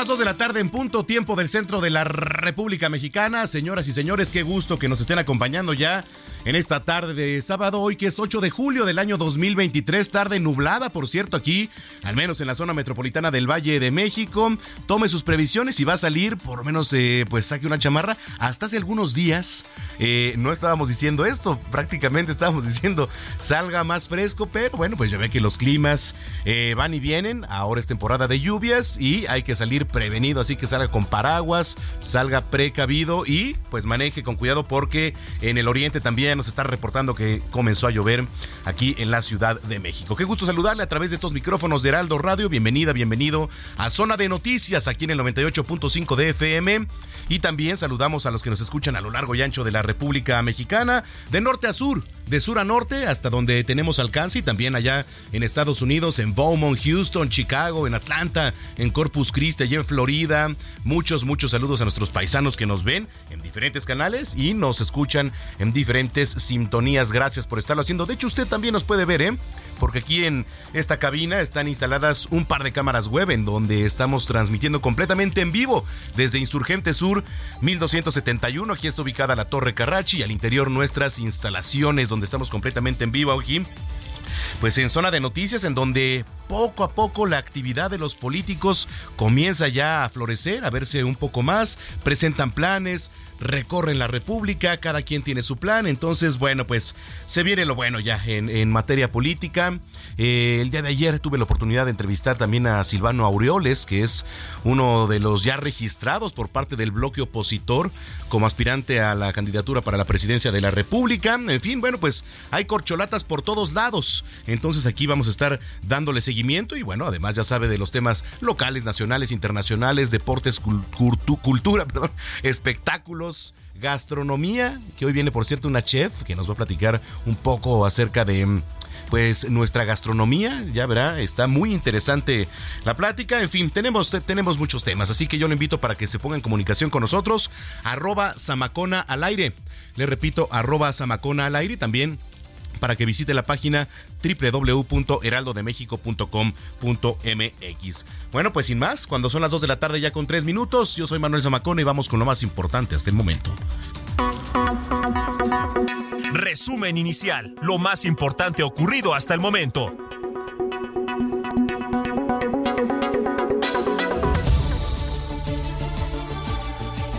Las 2 de la tarde en punto, tiempo del centro de la República Mexicana. Señoras y señores, qué gusto que nos estén acompañando ya en esta tarde de sábado, hoy que es 8 de julio del año 2023, tarde nublada, por cierto, aquí, al menos en la zona metropolitana del Valle de México. Tome sus previsiones y va a salir, por lo menos, eh, pues saque una chamarra. Hasta hace algunos días eh, no estábamos diciendo esto, prácticamente estábamos diciendo salga más fresco, pero bueno, pues ya ve que los climas eh, van y vienen. Ahora es temporada de lluvias y hay que salir prevenido, así que salga con paraguas, salga precavido y pues maneje con cuidado porque en el oriente también nos está reportando que comenzó a llover aquí en la Ciudad de México. Qué gusto saludarle a través de estos micrófonos de Heraldo Radio. Bienvenida, bienvenido a Zona de Noticias aquí en el 98.5 de FM. Y también saludamos a los que nos escuchan a lo largo y ancho de la República Mexicana, de norte a sur, de sur a norte, hasta donde tenemos alcance y también allá en Estados Unidos, en Beaumont, Houston, Chicago, en Atlanta, en Corpus Christi, allá en Florida. Muchos, muchos saludos a nuestros paisanos que nos ven en diferentes canales y nos escuchan en diferentes sintonías. Gracias por estarlo haciendo. De hecho, usted también nos puede ver, ¿eh? Porque aquí en esta cabina están instaladas un par de cámaras web en donde estamos transmitiendo completamente en vivo desde Insurgente Sur 1271. Aquí está ubicada la Torre Carrachi y al interior nuestras instalaciones donde estamos completamente en vivo aquí pues en zona de noticias en donde poco a poco la actividad de los políticos comienza ya a florecer, a verse un poco más, presentan planes, recorren la República, cada quien tiene su plan, entonces bueno, pues se viene lo bueno ya en, materia política. Eh, el día de ayer tuve la oportunidad de entrevistar también a Silvano Aureoles, que es uno de los ya registrados por parte del bloque opositor como aspirante a la candidatura para la presidencia de la República. En fin, bueno, pues hay corcholatas por todos lados. Entonces aquí vamos a estar dándole seguimiento y bueno, además ya sabe de los temas locales, nacionales, internacionales, deportes, cultura, espectáculos gastronomía, que hoy viene por cierto una chef que nos va a platicar un poco acerca de pues nuestra gastronomía, ya verá, está muy interesante la plática, en fin, tenemos, tenemos muchos temas, así que yo lo invito para que se ponga en comunicación con nosotros, arroba Samacona al aire, le repito, arroba Samacona al aire, también para que visite la página www.heraldodemexico.com.mx. Bueno, pues sin más, cuando son las 2 de la tarde ya con 3 minutos, yo soy Manuel Zamacona y vamos con lo más importante hasta el momento. Resumen inicial, lo más importante ocurrido hasta el momento.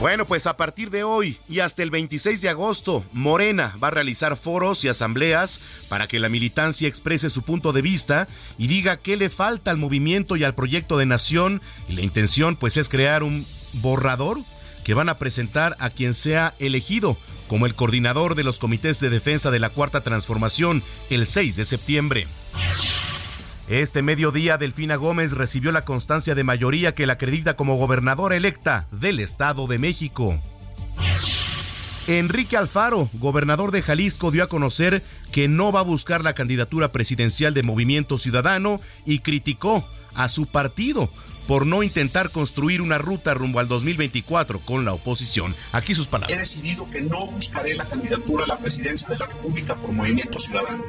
Bueno, pues a partir de hoy y hasta el 26 de agosto, Morena va a realizar foros y asambleas para que la militancia exprese su punto de vista y diga qué le falta al movimiento y al proyecto de nación. Y la intención pues es crear un borrador que van a presentar a quien sea elegido como el coordinador de los comités de defensa de la Cuarta Transformación el 6 de septiembre. Este mediodía, Delfina Gómez recibió la constancia de mayoría que la acredita como gobernadora electa del Estado de México. Enrique Alfaro, gobernador de Jalisco, dio a conocer que no va a buscar la candidatura presidencial de Movimiento Ciudadano y criticó a su partido por no intentar construir una ruta rumbo al 2024 con la oposición. Aquí sus palabras. He decidido que no buscaré la candidatura a la presidencia de la República por Movimiento Ciudadano.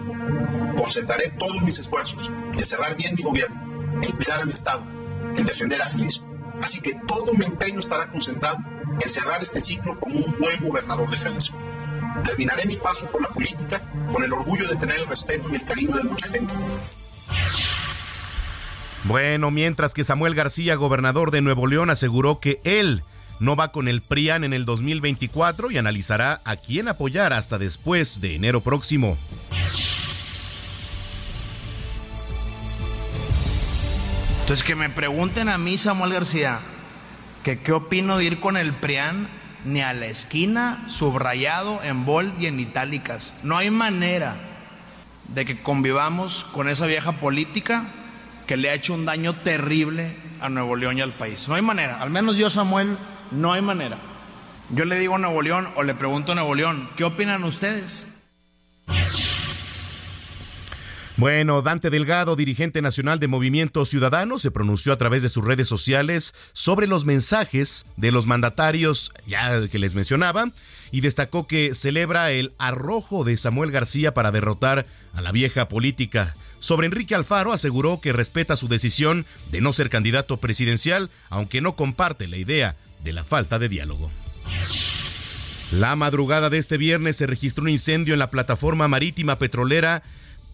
Concentraré todos mis esfuerzos en cerrar bien mi gobierno, en cuidar a mi Estado, en defender a Jalisco. Así que todo mi empeño estará concentrado en cerrar este ciclo como un buen gobernador de Jalisco. Terminaré mi paso por la política con el orgullo de tener el respeto y el cariño de mucha gente Bueno, mientras que Samuel García, gobernador de Nuevo León, aseguró que él no va con el PRIAN en el 2024 y analizará a quién apoyar hasta después de enero próximo. Entonces que me pregunten a mí, Samuel García, que qué opino de ir con el PRIAN ni a la esquina, subrayado en bold y en itálicas. No hay manera de que convivamos con esa vieja política que le ha hecho un daño terrible a Nuevo León y al país. No hay manera. Al menos yo, Samuel, no hay manera. Yo le digo a Nuevo León o le pregunto a Nuevo León, ¿qué opinan ustedes? Bueno, Dante Delgado, dirigente nacional de Movimiento Ciudadano, se pronunció a través de sus redes sociales sobre los mensajes de los mandatarios ya que les mencionaba y destacó que celebra el arrojo de Samuel García para derrotar a la vieja política. Sobre Enrique Alfaro aseguró que respeta su decisión de no ser candidato presidencial, aunque no comparte la idea de la falta de diálogo. La madrugada de este viernes se registró un incendio en la plataforma marítima petrolera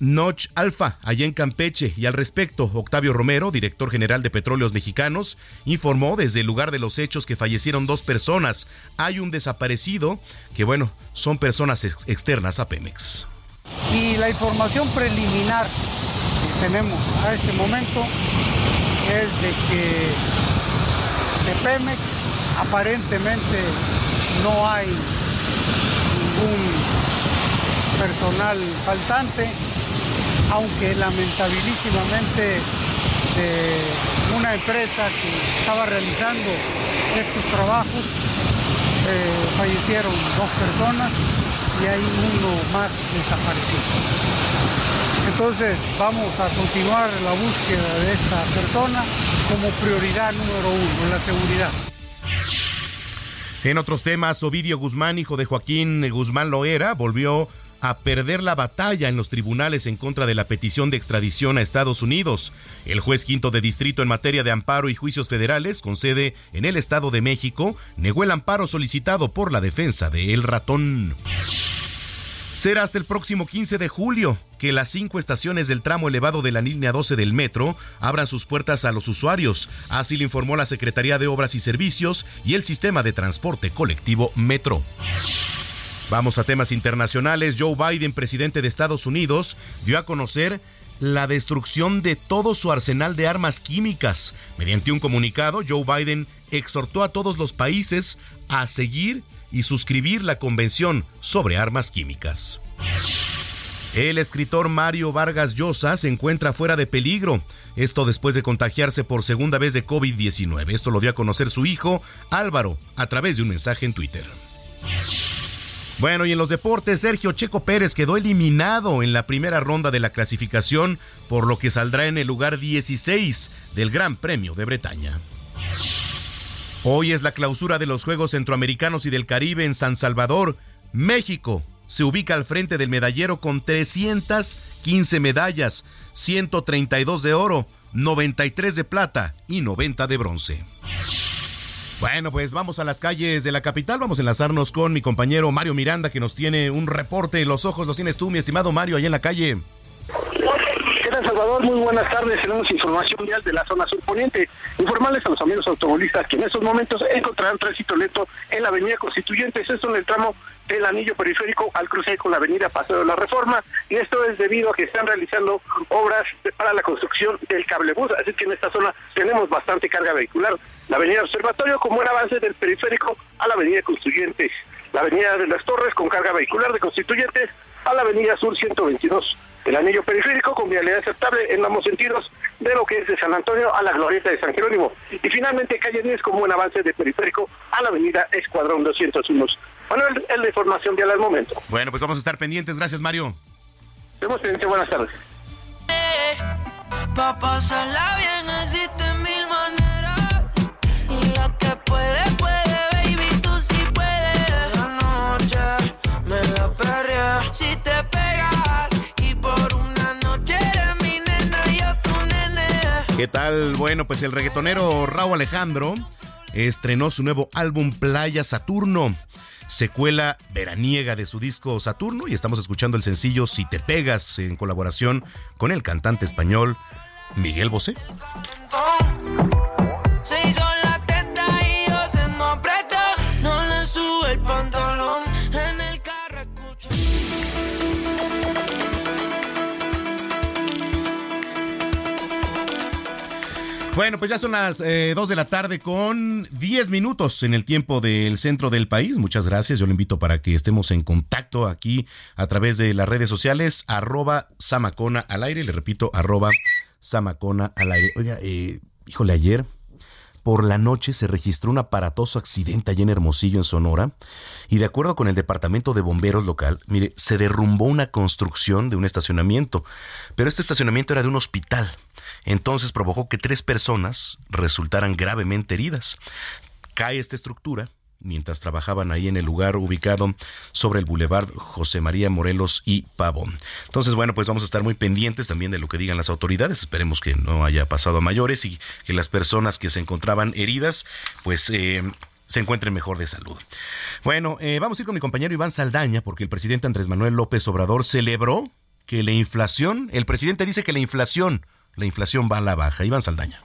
Noch Alfa, allá en Campeche, y al respecto, Octavio Romero, director general de Petróleos Mexicanos, informó desde el lugar de los hechos que fallecieron dos personas. Hay un desaparecido que, bueno, son personas externas a Pemex. Y la información preliminar que tenemos a este momento es de que de Pemex aparentemente no hay ningún personal faltante, aunque lamentabilísimamente de una empresa que estaba realizando estos trabajos eh, fallecieron dos personas y hay uno más desaparecido. Entonces vamos a continuar la búsqueda de esta persona como prioridad número uno, la seguridad. En otros temas, Ovidio Guzmán, hijo de Joaquín Guzmán Loera, volvió a perder la batalla en los tribunales en contra de la petición de extradición a Estados Unidos. El juez quinto de distrito en materia de amparo y juicios federales, con sede en el Estado de México, negó el amparo solicitado por la defensa de El Ratón. Será hasta el próximo 15 de julio que las cinco estaciones del tramo elevado de la línea 12 del metro abran sus puertas a los usuarios. Así lo informó la Secretaría de Obras y Servicios y el Sistema de Transporte Colectivo Metro. Vamos a temas internacionales. Joe Biden, presidente de Estados Unidos, dio a conocer la destrucción de todo su arsenal de armas químicas. Mediante un comunicado, Joe Biden exhortó a todos los países a seguir y suscribir la Convención sobre Armas Químicas. El escritor Mario Vargas Llosa se encuentra fuera de peligro. Esto después de contagiarse por segunda vez de COVID-19. Esto lo dio a conocer su hijo Álvaro a través de un mensaje en Twitter. Bueno, y en los deportes, Sergio Checo Pérez quedó eliminado en la primera ronda de la clasificación, por lo que saldrá en el lugar 16 del Gran Premio de Bretaña. Hoy es la clausura de los Juegos Centroamericanos y del Caribe en San Salvador. México se ubica al frente del medallero con 315 medallas, 132 de oro, 93 de plata y 90 de bronce. Bueno, pues vamos a las calles de la capital. Vamos a enlazarnos con mi compañero Mario Miranda, que nos tiene un reporte. Los ojos los tienes tú, mi estimado Mario, ahí en la calle. ¿Qué tal, Salvador? Muy buenas tardes. Tenemos información vial de la zona surponiente. Informarles a los amigos automovilistas que en estos momentos encontrarán tránsito lento en la avenida Constituyentes, esto en el tramo del anillo periférico al cruce con la avenida Paseo de la Reforma. Y esto es debido a que están realizando obras para la construcción del cablebús. Así que en esta zona tenemos bastante carga vehicular. La avenida Observatorio como el avance del periférico a la avenida Constituyentes. La avenida de las Torres con carga vehicular de Constituyentes a la avenida Sur 122 el anillo periférico con vialidad aceptable en ambos sentidos de lo que es de San Antonio a la glorieta de San Jerónimo. Y finalmente calle 10 con buen avance de periférico a la avenida Escuadrón 201. Manuel, es la información vial al momento. Bueno, pues vamos a estar pendientes. Gracias, Mario. Vemos. Buenas tardes. bien mil ¿Qué tal? Bueno, pues el reggaetonero Raúl Alejandro estrenó su nuevo álbum Playa Saturno, secuela veraniega de su disco Saturno y estamos escuchando el sencillo Si te pegas en colaboración con el cantante español Miguel Bosé. Bueno, pues ya son las 2 de la tarde con 10 minutos en el tiempo del centro del país. Muchas gracias. Yo lo invito para que estemos en contacto aquí a través de las redes sociales, arroba Samacona al aire. Le repito, arroba Samacona al aire. Oiga, eh, híjole, ayer por la noche se registró un aparatoso accidente allá en Hermosillo, en Sonora, y de acuerdo con el departamento de bomberos local, mire, se derrumbó una construcción de un estacionamiento, pero este estacionamiento era de un hospital. Entonces provocó que tres personas resultaran gravemente heridas. Cae esta estructura mientras trabajaban ahí en el lugar ubicado sobre el Boulevard José María Morelos y Pavón. Entonces, bueno, pues vamos a estar muy pendientes también de lo que digan las autoridades. Esperemos que no haya pasado a mayores y que las personas que se encontraban heridas, pues... Eh, se encuentren mejor de salud. Bueno, eh, vamos a ir con mi compañero Iván Saldaña, porque el presidente Andrés Manuel López Obrador celebró que la inflación, el presidente dice que la inflación, la inflación va a la baja. Iván Saldaña.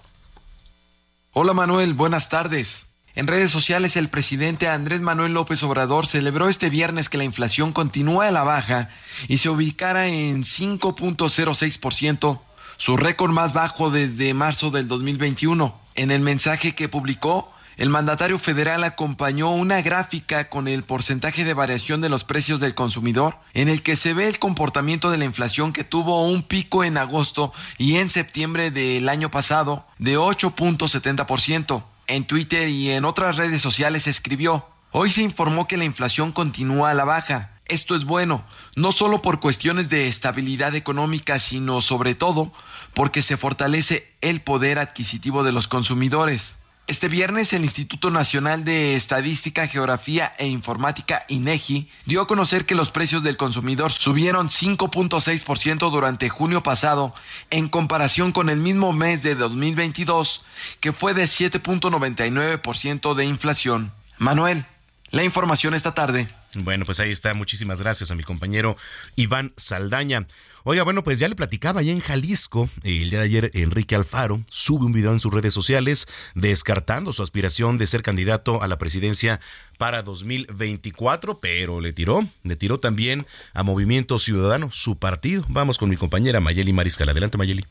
Hola Manuel, buenas tardes. En redes sociales, el presidente Andrés Manuel López Obrador celebró este viernes que la inflación continúa a la baja y se ubicara en 5.06%, su récord más bajo desde marzo del 2021. En el mensaje que publicó, el mandatario federal acompañó una gráfica con el porcentaje de variación de los precios del consumidor, en el que se ve el comportamiento de la inflación que tuvo un pico en agosto y en septiembre del año pasado de 8.70%. En Twitter y en otras redes sociales escribió, hoy se informó que la inflación continúa a la baja. Esto es bueno, no solo por cuestiones de estabilidad económica, sino sobre todo porque se fortalece el poder adquisitivo de los consumidores. Este viernes el Instituto Nacional de Estadística, Geografía e Informática INEGI dio a conocer que los precios del consumidor subieron 5.6% durante junio pasado en comparación con el mismo mes de 2022 que fue de 7.99% de inflación. Manuel, la información esta tarde. Bueno, pues ahí está. Muchísimas gracias a mi compañero Iván Saldaña. Oiga, bueno, pues ya le platicaba allá en Jalisco, el día de ayer Enrique Alfaro sube un video en sus redes sociales descartando su aspiración de ser candidato a la presidencia para 2024, pero le tiró, le tiró también a Movimiento Ciudadano, su partido. Vamos con mi compañera Mayeli Mariscal. Adelante, Mayeli.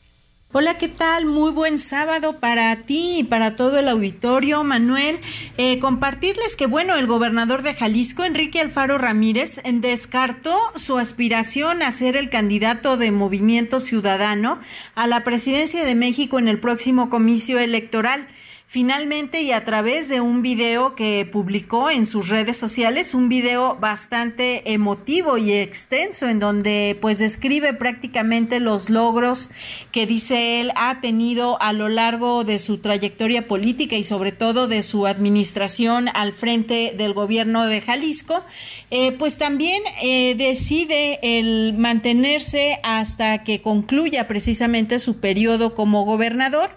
Hola, ¿qué tal? Muy buen sábado para ti y para todo el auditorio, Manuel. Eh, compartirles que, bueno, el gobernador de Jalisco, Enrique Alfaro Ramírez, descartó su aspiración a ser el candidato de Movimiento Ciudadano a la presidencia de México en el próximo comicio electoral. Finalmente, y a través de un video que publicó en sus redes sociales, un video bastante emotivo y extenso en donde pues describe prácticamente los logros que dice él ha tenido a lo largo de su trayectoria política y sobre todo de su administración al frente del gobierno de Jalisco, eh, pues también eh, decide el mantenerse hasta que concluya precisamente su periodo como gobernador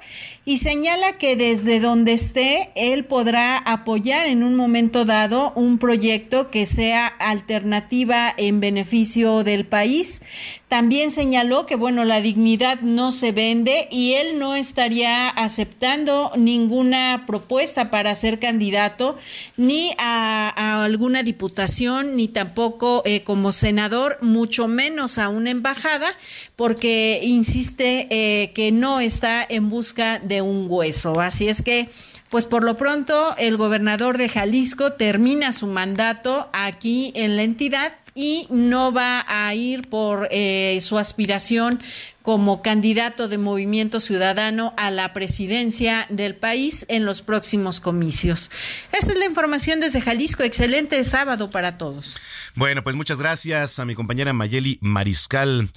y señala que desde donde esté, él podrá apoyar en un momento dado un proyecto que sea alternativa en beneficio del país. También señaló que, bueno, la dignidad no se vende y él no estaría aceptando ninguna propuesta para ser candidato ni a, alguna diputación, ni tampoco eh, como senador, mucho menos a una embajada, porque insiste eh, que no está en busca de un hueso. Así es que pues por lo pronto el gobernador de Jalisco termina su mandato aquí en la entidad y no va a ir por eh, su aspiración como candidato de Movimiento Ciudadano a la presidencia del país en los próximos comicios. Esta es la información desde Jalisco. Excelente sábado para todos. Bueno, pues muchas gracias a mi compañera Mayeli Mariscal.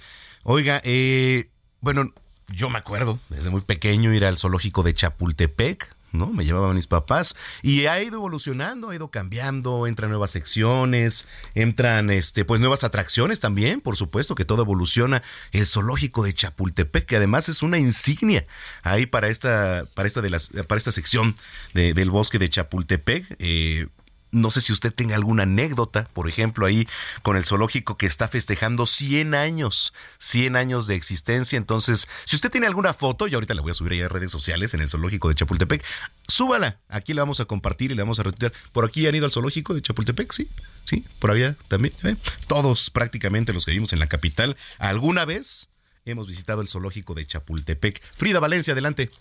Oiga, eh, bueno, yo me acuerdo desde muy pequeño ir al zoológico de Chapultepec ¿no? Me llevaban mis papás y ha ido evolucionando, ha ido cambiando, entran nuevas secciones, entran este pues nuevas atracciones también, por supuesto que todo evoluciona. El zoológico de Chapultepec, que además es una insignia ahí para esta para esta de las para esta sección del bosque de Chapultepec. Eh, no sé si usted tenga alguna anécdota, por ejemplo, ahí con el zoológico que está festejando 100 años, 100 años de existencia. Entonces, si usted tiene alguna foto, y ahorita la voy a subir ahí a redes sociales en el zoológico de Chapultepec, súbala. Aquí la vamos a compartir y la vamos a retuitear. ¿Por aquí han ido al zoológico de Chapultepec? Sí, sí, por allá también. ¿eh? Todos prácticamente los que vivimos en la capital, alguna vez hemos visitado el zoológico de Chapultepec. Frida Valencia, adelante.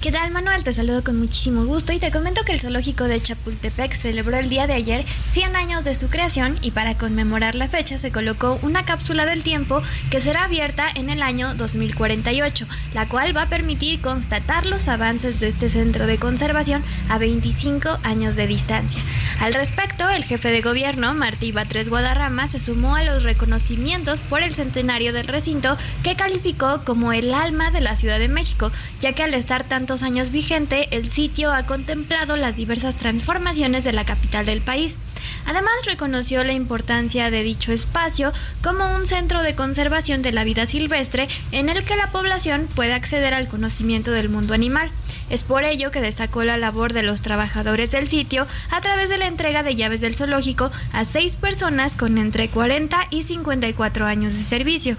¿Qué tal Manuel? Te saludo con muchísimo gusto y te comento que el zoológico de Chapultepec celebró el día de ayer 100 años de su creación y para conmemorar la fecha se colocó una cápsula del tiempo que será abierta en el año 2048, la cual va a permitir constatar los avances de este centro de conservación a 25 años de distancia. Al respecto, el jefe de gobierno, Martí Batres Guadarrama, se sumó a los reconocimientos por el centenario del recinto que calificó como el alma de la Ciudad de México, ya que al estar tan años vigente, el sitio ha contemplado las diversas transformaciones de la capital del país. Además, reconoció la importancia de dicho espacio como un centro de conservación de la vida silvestre en el que la población puede acceder al conocimiento del mundo animal. Es por ello que destacó la labor de los trabajadores del sitio a través de la entrega de llaves del zoológico a seis personas con entre 40 y 54 años de servicio.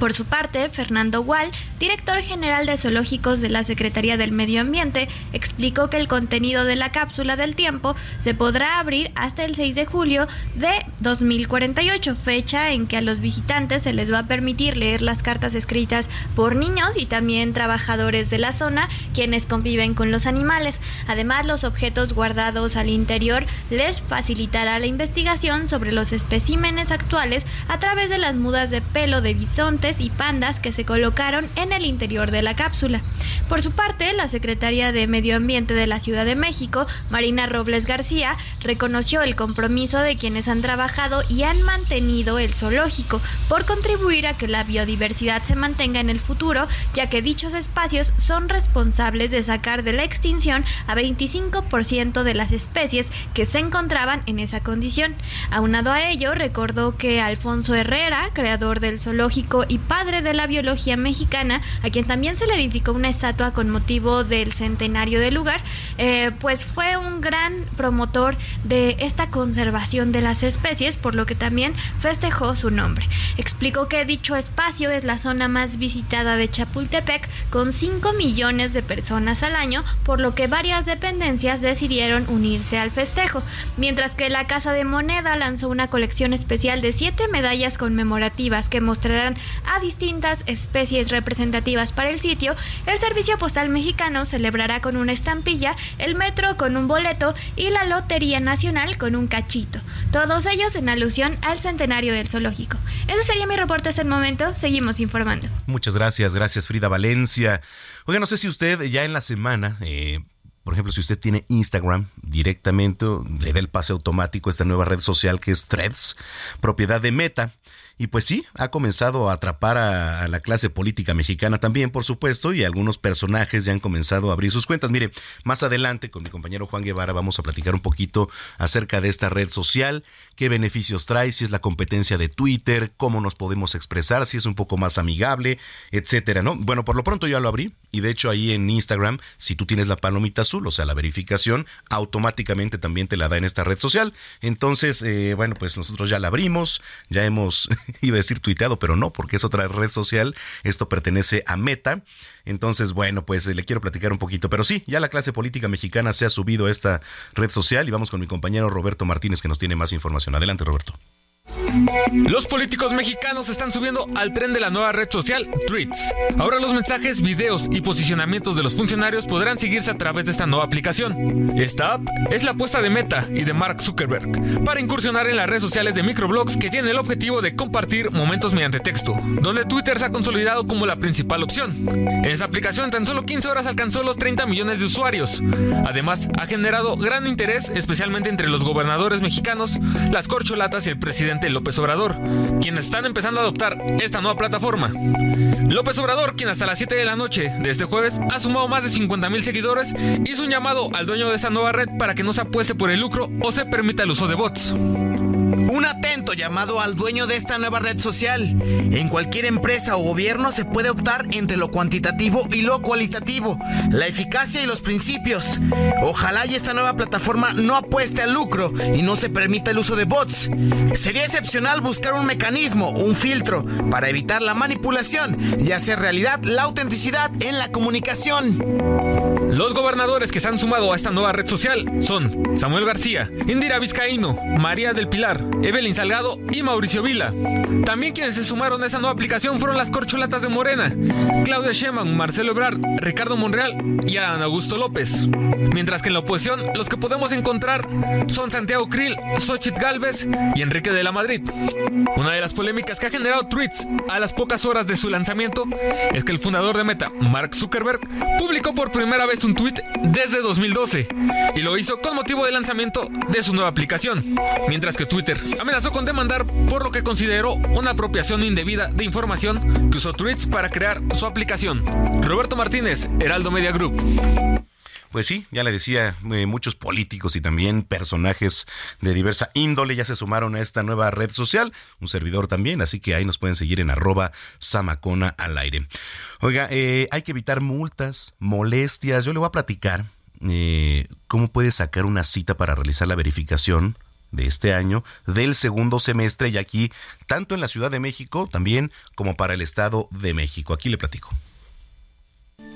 Por su parte, Fernando Gual, director general de zoológicos de la Secretaría del Medio Ambiente, explicó que el contenido de la cápsula del tiempo se podrá abrir hasta el 6 de julio de 2048, fecha en que a los visitantes se les va a permitir leer las cartas escritas por niños y también trabajadores de la zona, quienes conviven con los animales. Además, los objetos guardados al interior les facilitará la investigación sobre los especímenes actuales a través de las mudas de pelo de bisonte y pandas que se colocaron en el interior de la cápsula. Por su parte, la secretaria de Medio Ambiente de la Ciudad de México, Marina Robles García, reconoció el compromiso de quienes han trabajado y han mantenido el zoológico por contribuir a que la biodiversidad se mantenga en el futuro, ya que dichos espacios son responsables de sacar de la extinción a 25% de las especies que se encontraban en esa condición. Aunado a ello, recordó que Alfonso Herrera, creador del zoológico y padre de la biología mexicana, a quien también se le edificó una estatua con motivo del centenario del lugar, eh, pues fue un gran promotor de esta conservación de las especies, por lo que también festejó su nombre. Explicó que dicho espacio es la zona más visitada de Chapultepec, con 5 millones de personas al año, por lo que varias dependencias decidieron unirse al festejo, mientras que la Casa de Moneda lanzó una colección especial de 7 medallas conmemorativas que mostrarán a distintas especies representativas para el sitio, el Servicio Postal Mexicano celebrará con una estampilla, el metro con un boleto y la Lotería Nacional con un cachito. Todos ellos en alusión al centenario del zoológico. Ese sería mi reporte hasta el momento. Seguimos informando. Muchas gracias, gracias Frida Valencia. Oiga, no sé si usted ya en la semana... Eh, por ejemplo, si usted tiene Instagram directamente, le da el pase automático a esta nueva red social que es Threads, propiedad de Meta. Y pues sí, ha comenzado a atrapar a, la clase política mexicana también, por supuesto, y algunos personajes ya han comenzado a abrir sus cuentas. Mire, más adelante con mi compañero Juan Guevara vamos a platicar un poquito acerca de esta red social, qué beneficios trae, si es la competencia de Twitter, cómo nos podemos expresar, si es un poco más amigable, etcétera, ¿no? Bueno, por lo pronto ya lo abrí y de hecho ahí en Instagram, si tú tienes la palomita azul, o sea, la verificación, automáticamente también te la da en esta red social. Entonces, eh, bueno, pues nosotros ya la abrimos, ya hemos iba a decir tuiteado, pero no, porque es otra red social. Esto pertenece a Meta. Entonces, bueno, pues eh, le quiero platicar un poquito. Pero sí, ya la clase política mexicana se ha subido a esta red social y vamos con mi compañero Roberto Martínez que nos tiene más información. Adelante, Roberto. Los políticos mexicanos están subiendo al tren de la nueva red social Tweets. Ahora los mensajes, videos y posicionamientos de los funcionarios podrán seguirse a través de esta nueva aplicación. Esta app es la apuesta de Meta y de Mark Zuckerberg para incursionar en las redes sociales de microblogs que tienen el objetivo de compartir momentos mediante texto, donde Twitter se ha consolidado como la principal opción. Esa aplicación en tan solo 15 horas alcanzó los 30 millones de usuarios. Además, ha generado gran interés, especialmente entre los gobernadores mexicanos, las corcholatas y el presidente presidente López Obrador, quienes están empezando a adoptar esta nueva plataforma. López Obrador, quien hasta las 7 de la noche de este jueves ha sumado más de 50 mil seguidores, hizo un llamado al dueño de esa nueva red para que no se apueste por el lucro o se permita el uso de bots. Un atento llamado al dueño de esta nueva red social. En cualquier empresa o gobierno se puede optar entre lo cuantitativo y lo cualitativo, la eficacia y los principios. Ojalá y esta nueva plataforma no apueste al lucro y no se permita el uso de bots. Sería excepcional buscar un mecanismo, un filtro, para evitar la manipulación y hacer realidad la autenticidad en la comunicación. Los gobernadores que se han sumado a esta nueva red social son Samuel García, Indira Vizcaíno, María del Pilar, Evelyn Salgado y Mauricio Vila. También quienes se sumaron a esta nueva aplicación fueron las corcholatas de Morena, Claudia Sheinbaum, Marcelo Ebrard, Ricardo Monreal y Adán Augusto López. Mientras que en la oposición los que podemos encontrar son Santiago Krill, Xochitl Galvez y Enrique de la Madrid. Una de las polémicas que ha generado tweets a las pocas horas de su lanzamiento es que el fundador de Meta, Mark Zuckerberg, publicó por primera vez un tweet desde 2012 y lo hizo con motivo del lanzamiento de su nueva aplicación, mientras que Twitter amenazó con demandar por lo que consideró una apropiación indebida de información que usó tweets para crear su aplicación. Roberto Martínez, Heraldo Media Group. Pues sí, ya le decía, eh, muchos políticos y también personajes de diversa índole ya se sumaron a esta nueva red social, un servidor también, así que ahí nos pueden seguir en arroba samacona al aire. Oiga, eh, hay que evitar multas, molestias, yo le voy a platicar eh, cómo puede sacar una cita para realizar la verificación de este año del segundo semestre y aquí tanto en la Ciudad de México también como para el Estado de México. Aquí le platico.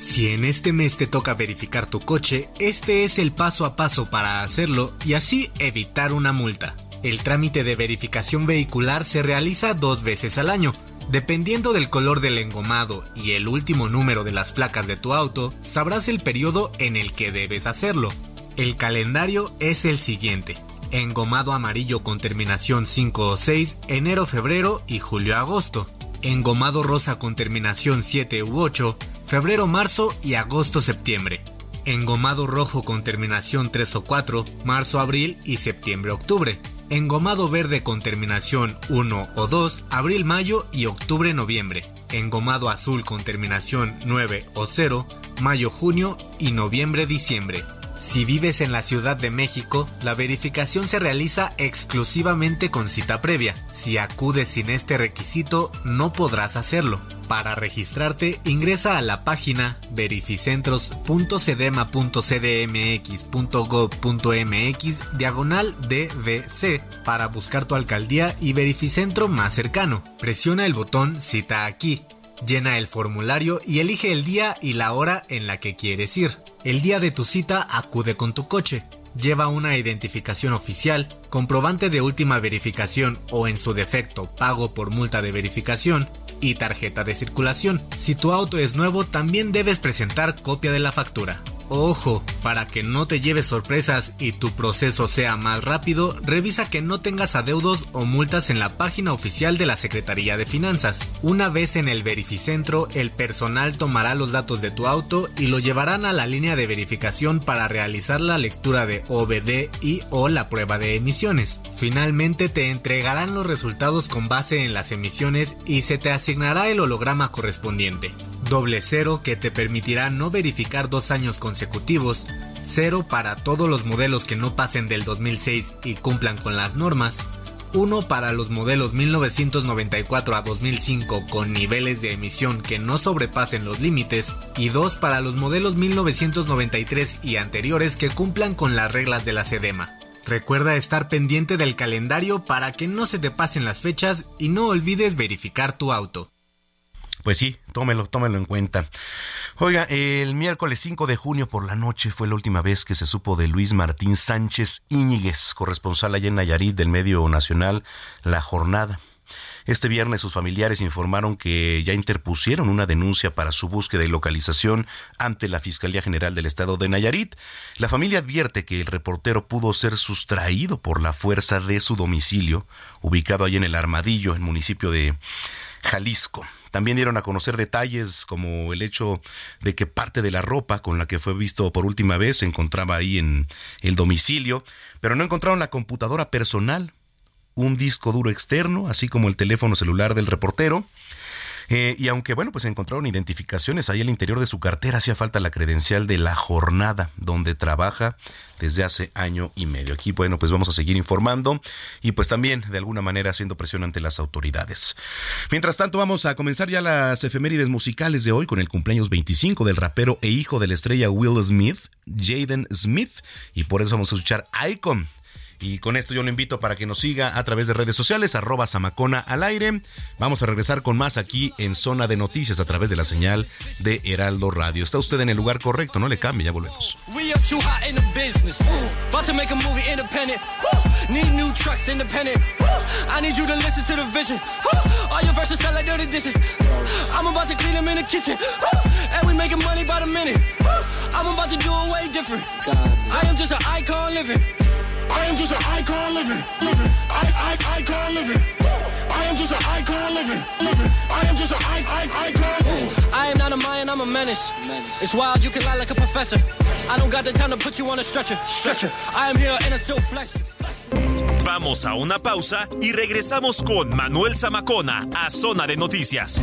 Si en este mes te toca verificar tu coche, este es el paso a paso para hacerlo y así evitar una multa. El trámite de verificación vehicular se realiza dos veces al año. Dependiendo del color del engomado y el último número de las placas de tu auto, sabrás el periodo en el que debes hacerlo. El calendario es el siguiente. Engomado amarillo con terminación 5 o 6, enero-febrero y julio-agosto. Engomado rosa con terminación 7 u 8, febrero-marzo y agosto-septiembre. Engomado rojo con terminación 3 o 4, marzo-abril y septiembre-octubre. Engomado verde con terminación 1 o 2, abril-mayo y octubre-noviembre. Engomado azul con terminación 9 o 0, mayo-junio y noviembre-diciembre. Si vives en la Ciudad de México, la verificación se realiza exclusivamente con cita previa. Si acudes sin este requisito, no podrás hacerlo. Para registrarte, ingresa a la página verificentros.cdma.cdmx.gov.mx diagonal DVC para buscar tu alcaldía y verificentro más cercano. Presiona el botón Cita aquí. Llena el formulario y elige el día y la hora en la que quieres ir. El día de tu cita acude con tu coche. Lleva una identificación oficial, comprobante de última verificación o en su defecto pago por multa de verificación y tarjeta de circulación. Si tu auto es nuevo también debes presentar copia de la factura. Ojo, para que no te lleves sorpresas y tu proceso sea más rápido, revisa que no tengas adeudos o multas en la página oficial de la Secretaría de Finanzas. Una vez en el verificentro, el personal tomará los datos de tu auto y lo llevarán a la línea de verificación para realizar la lectura de OBD y o la prueba de emisiones. Finalmente te entregarán los resultados con base en las emisiones y se te asignará el holograma correspondiente. Doble cero que te permitirá no verificar dos años consecutivos, cero para todos los modelos que no pasen del 2006 y cumplan con las normas, uno para los modelos 1994 a 2005 con niveles de emisión que no sobrepasen los límites y dos para los modelos 1993 y anteriores que cumplan con las reglas de la SEDEMA. Recuerda estar pendiente del calendario para que no se te pasen las fechas y no olvides verificar tu auto. Pues sí, tómelo, tómelo en cuenta. Oiga, el miércoles 5 de junio por la noche fue la última vez que se supo de Luis Martín Sánchez Íñiguez, corresponsal allá en Nayarit del medio nacional La Jornada. Este viernes sus familiares informaron que ya interpusieron una denuncia para su búsqueda y localización ante la Fiscalía General del Estado de Nayarit. La familia advierte que el reportero pudo ser sustraído por la fuerza de su domicilio, ubicado ahí en el Armadillo, en el municipio de Jalisco. También dieron a conocer detalles como el hecho de que parte de la ropa con la que fue visto por última vez se encontraba ahí en el domicilio, pero no encontraron la computadora personal un disco duro externo, así como el teléfono celular del reportero. Eh, y aunque, bueno, pues encontraron identificaciones ahí al interior de su cartera, hacía falta la credencial de la jornada donde trabaja desde hace año y medio. Aquí, bueno, pues vamos a seguir informando y pues también de alguna manera haciendo presión ante las autoridades. Mientras tanto, vamos a comenzar ya las efemérides musicales de hoy con el cumpleaños 25 del rapero e hijo de la estrella Will Smith, Jaden Smith, y por eso vamos a escuchar Icon. Y con esto yo lo invito para que nos siga a través de redes sociales, arroba Samacona al aire. Vamos a regresar con más aquí en Zona de Noticias a través de la señal de Heraldo Radio. Está usted en el lugar correcto, no le cambie, ya volvemos. We up too hot in the business. Woo. About to make a movie independent. Woo. Need new trucks independent. I need you to listen to the vision. Woo. All your verses sound like dirty dishes. I'm about to clean them in the kitchen. And we making money by the minute. I'm about to do it way different. I am just an icon living. I am just an icon living, living. I, I, icon living. I am just an icon living, living. I am just an I, I, icon. I am not a Mayan, I'm a menace. It's wild, you can lie like a professor. I don't got the time to put you on a stretcher, stretcher. I am here in a silk flesh. Vamos a una pausa y regresamos con Manuel Zamacona a Zona de Noticias.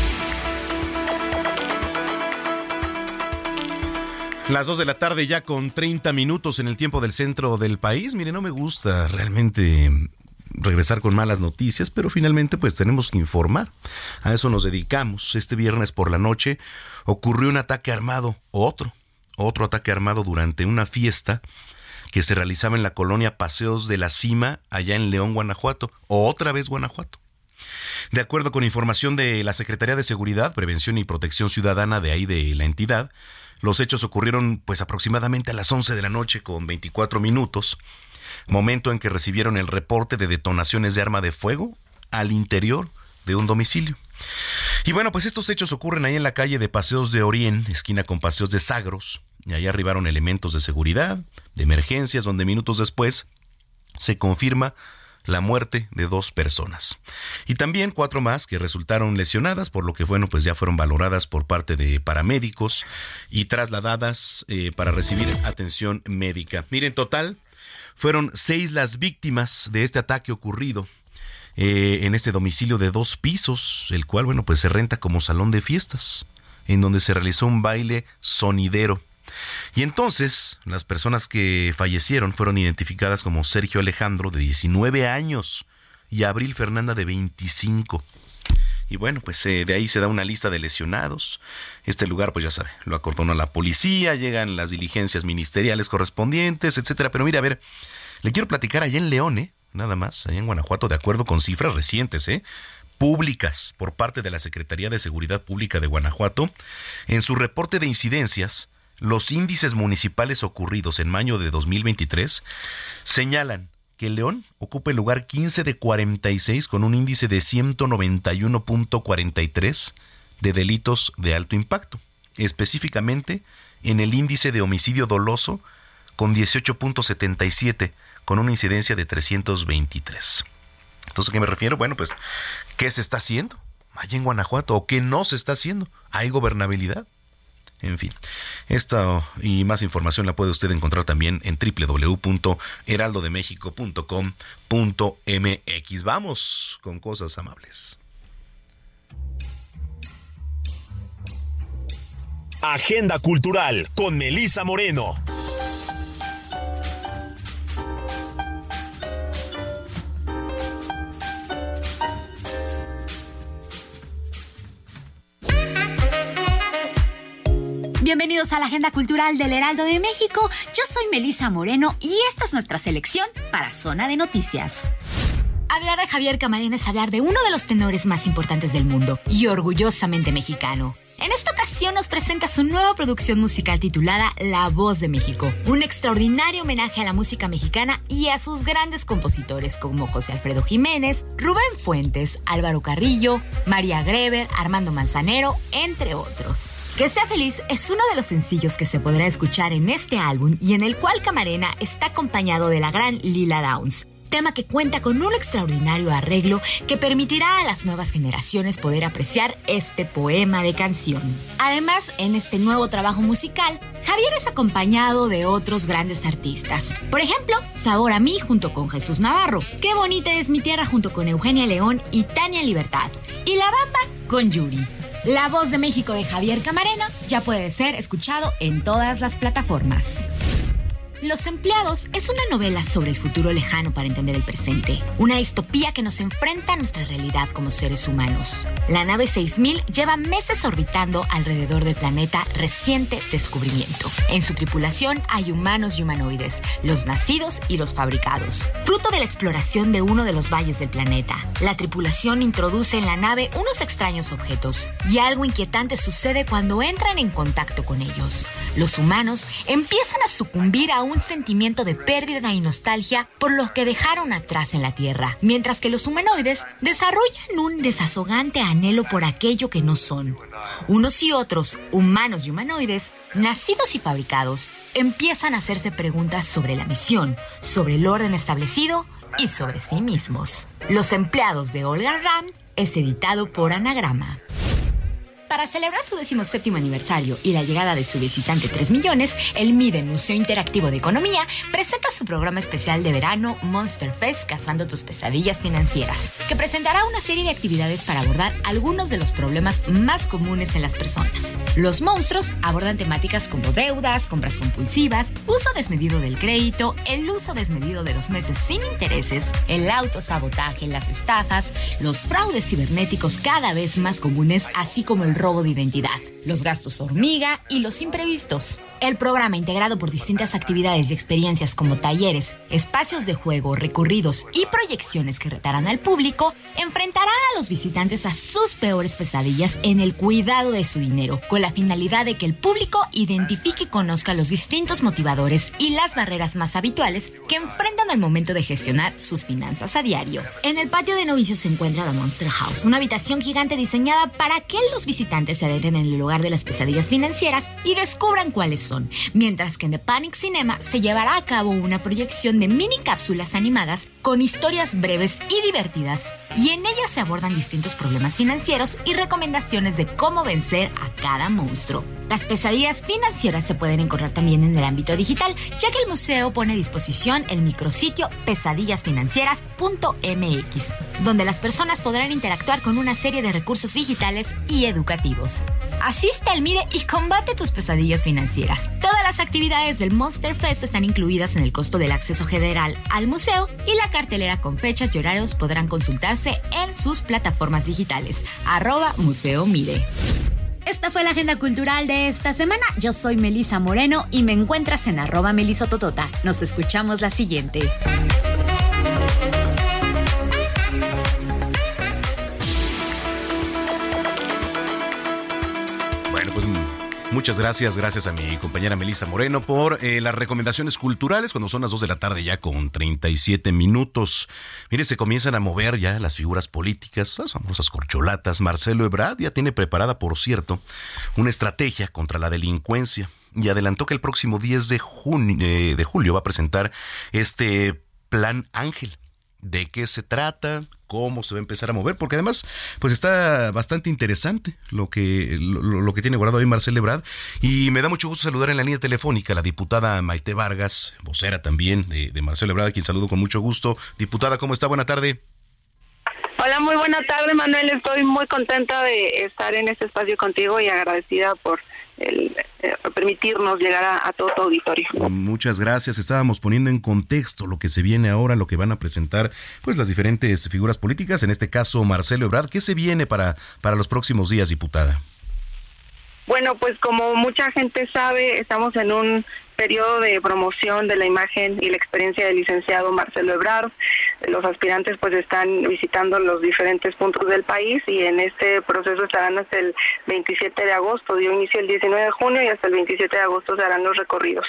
Las 2 de la tarde ya con 30 minutos en el tiempo del centro del país. Mire, no me gusta realmente regresar con malas noticias, pero finalmente pues tenemos que informar. A eso nos dedicamos. Este viernes por la noche ocurrió un ataque armado, otro, otro ataque armado durante una fiesta que se realizaba en la colonia Paseos de la Cima, allá en León, Guanajuato, otra vez Guanajuato. De acuerdo con información de la Secretaría de Seguridad, Prevención y Protección Ciudadana de ahí de la entidad, los hechos ocurrieron pues aproximadamente a las 11 de la noche con 24 minutos, momento en que recibieron el reporte de detonaciones de arma de fuego al interior de un domicilio. Y bueno, pues estos hechos ocurren ahí en la calle de Paseos de Orien, esquina con Paseos de Sagros, y ahí arribaron elementos de seguridad, de emergencias, donde minutos después se confirma la muerte de dos personas. Y también cuatro más que resultaron lesionadas, por lo que, bueno, pues ya fueron valoradas por parte de paramédicos y trasladadas eh, para recibir atención médica. Miren, en total fueron seis las víctimas de este ataque ocurrido eh, en este domicilio de dos pisos, el cual, bueno, pues se renta como salón de fiestas, en donde se realizó un baile sonidero. Y entonces las personas que fallecieron fueron identificadas como Sergio Alejandro de 19 años y Abril Fernanda de 25. Y bueno, pues eh, de ahí se da una lista de lesionados. Este lugar, pues ya sabe, lo acordonó la policía, llegan las diligencias ministeriales correspondientes, etcétera. Pero mira, a ver, le quiero platicar allá en León, ¿eh? Nada más, allá en Guanajuato, de acuerdo con cifras recientes, ¿eh? Públicas por parte de la Secretaría de Seguridad Pública de Guanajuato, en su reporte de incidencias, los índices municipales ocurridos en mayo de 2023 señalan que León ocupa el lugar 15 de 46 con un índice de 191.43 de delitos de alto impacto, específicamente en el índice de homicidio doloso con 18.77 con una incidencia de 323. Entonces, ¿a qué me refiero? Bueno, pues, ¿qué se está haciendo allá en Guanajuato o qué no se está haciendo? ¿Hay gobernabilidad? En fin, esta y más información la puede usted encontrar también en www.heraldodemexico.com.mx. Vamos con cosas amables. Agenda Cultural con Melisa Moreno. Bienvenidos a la Agenda Cultural del Heraldo de México. Yo soy Melisa Moreno y esta es nuestra selección para Zona de Noticias. Hablar de Javier Camarena es hablar de uno de los tenores más importantes del mundo y orgullosamente mexicano. En esta ocasión nos presenta su nueva producción musical titulada La Voz de México, un extraordinario homenaje a la música mexicana y a sus grandes compositores como José Alfredo Jiménez, Rubén Fuentes, Álvaro Carrillo, María Greber, Armando Manzanero, entre otros. Que sea feliz es uno de los sencillos que se podrá escuchar en este álbum y en el cual Camarena está acompañado de la gran Lila Downs, tema que cuenta con un extraordinario arreglo que permitirá a las nuevas generaciones poder apreciar este poema de canción. Además, en este nuevo trabajo musical, Javier es acompañado de otros grandes artistas. Por ejemplo, Sabor a mí junto con Jesús Navarro, Qué bonita es mi tierra junto con Eugenia León y Tania Libertad, y La Bamba con Yuri. La voz de México de Javier Camarena ya puede ser escuchado en todas las plataformas. Los empleados es una novela sobre el futuro lejano para entender el presente, una distopía que nos enfrenta a nuestra realidad como seres humanos. La nave 6000 lleva meses orbitando alrededor del planeta reciente descubrimiento. En su tripulación hay humanos y humanoides, los nacidos y los fabricados, fruto de la exploración de uno de los valles del planeta. La tripulación introduce en la nave unos extraños objetos y algo inquietante sucede cuando entran en contacto con ellos. Los humanos empiezan a sucumbir a un un sentimiento de pérdida y nostalgia por los que dejaron atrás en la Tierra, mientras que los humanoides desarrollan un desazogante anhelo por aquello que no son. Unos y otros, humanos y humanoides, nacidos y fabricados, empiezan a hacerse preguntas sobre la misión, sobre el orden establecido y sobre sí mismos. Los empleados de Olga Ram es editado por Anagrama. Para celebrar su 17 aniversario y la llegada de su visitante 3 millones, el MIDE Museo Interactivo de Economía presenta su programa especial de verano Monster Fest Cazando tus pesadillas financieras, que presentará una serie de actividades para abordar algunos de los problemas más comunes en las personas. Los monstruos abordan temáticas como deudas, compras compulsivas, uso desmedido del crédito, el uso desmedido de los meses sin intereses, el autosabotaje, las estafas, los fraudes cibernéticos cada vez más comunes, así como el robo de identidad, los gastos hormiga y los imprevistos. El programa, integrado por distintas actividades y experiencias como talleres, espacios de juego, recorridos y proyecciones que retarán al público, enfrentará a los visitantes a sus peores pesadillas en el cuidado de su dinero, con la finalidad de que el público identifique y conozca los distintos motivadores y las barreras más habituales que enfrentan al momento de gestionar sus finanzas a diario. En el patio de novicios se encuentra la Monster House, una habitación gigante diseñada para que los visitantes se adentren en el lugar de las pesadillas financieras y descubran cuáles son, mientras que en The Panic Cinema se llevará a cabo una proyección de mini cápsulas animadas con historias breves y divertidas, y en ellas se abordan distintos problemas financieros y recomendaciones de cómo vencer a cada monstruo. Las pesadillas financieras se pueden encontrar también en el ámbito digital, ya que el museo pone a disposición el micrositio pesadillasfinancieras.mx, donde las personas podrán interactuar con una serie de recursos digitales y educativos. Asiste al MIDE y combate tus pesadillas financieras. Todas las actividades del Monster Fest están incluidas en el costo del acceso general al museo y la cartelera con fechas y horarios podrán consultarse en sus plataformas digitales. Arroba Museo Mide. Esta fue la agenda cultural de esta semana. Yo soy Melisa Moreno y me encuentras en arroba melisototota. Nos escuchamos la siguiente. Muchas gracias, gracias a mi compañera Melisa Moreno por eh, las recomendaciones culturales cuando son las 2 de la tarde ya con 37 minutos. Mire, se comienzan a mover ya las figuras políticas, las famosas corcholatas. Marcelo Ebrard ya tiene preparada, por cierto, una estrategia contra la delincuencia y adelantó que el próximo 10 de, junio, eh, de julio va a presentar este plan Ángel. ¿De qué se trata? Cómo se va a empezar a mover, porque además, pues está bastante interesante lo que, lo, lo que tiene guardado ahí Marcel Ebrard. Y me da mucho gusto saludar en la línea telefónica a la diputada Maite Vargas, vocera también de, de Marcel a quien saludo con mucho gusto. Diputada, ¿cómo está? Buena tarde. Hola, muy buena tarde, Manuel. Estoy muy contenta de estar en este espacio contigo y agradecida por el, eh, permitirnos llegar a, a, todo tu auditorio. Muchas gracias. Estábamos poniendo en contexto lo que se viene ahora, lo que van a presentar pues las diferentes figuras políticas, en este caso Marcelo Ebrard. ¿Qué se viene para, para los próximos días, diputada? Bueno, pues como mucha gente sabe, estamos en un periodo de promoción de la imagen y la experiencia del licenciado Marcelo Ebrard. Los aspirantes pues están visitando los diferentes puntos del país y en este proceso estarán hasta el 27 de agosto, dio inicio el 19 de junio y hasta el 27 de agosto se harán los recorridos.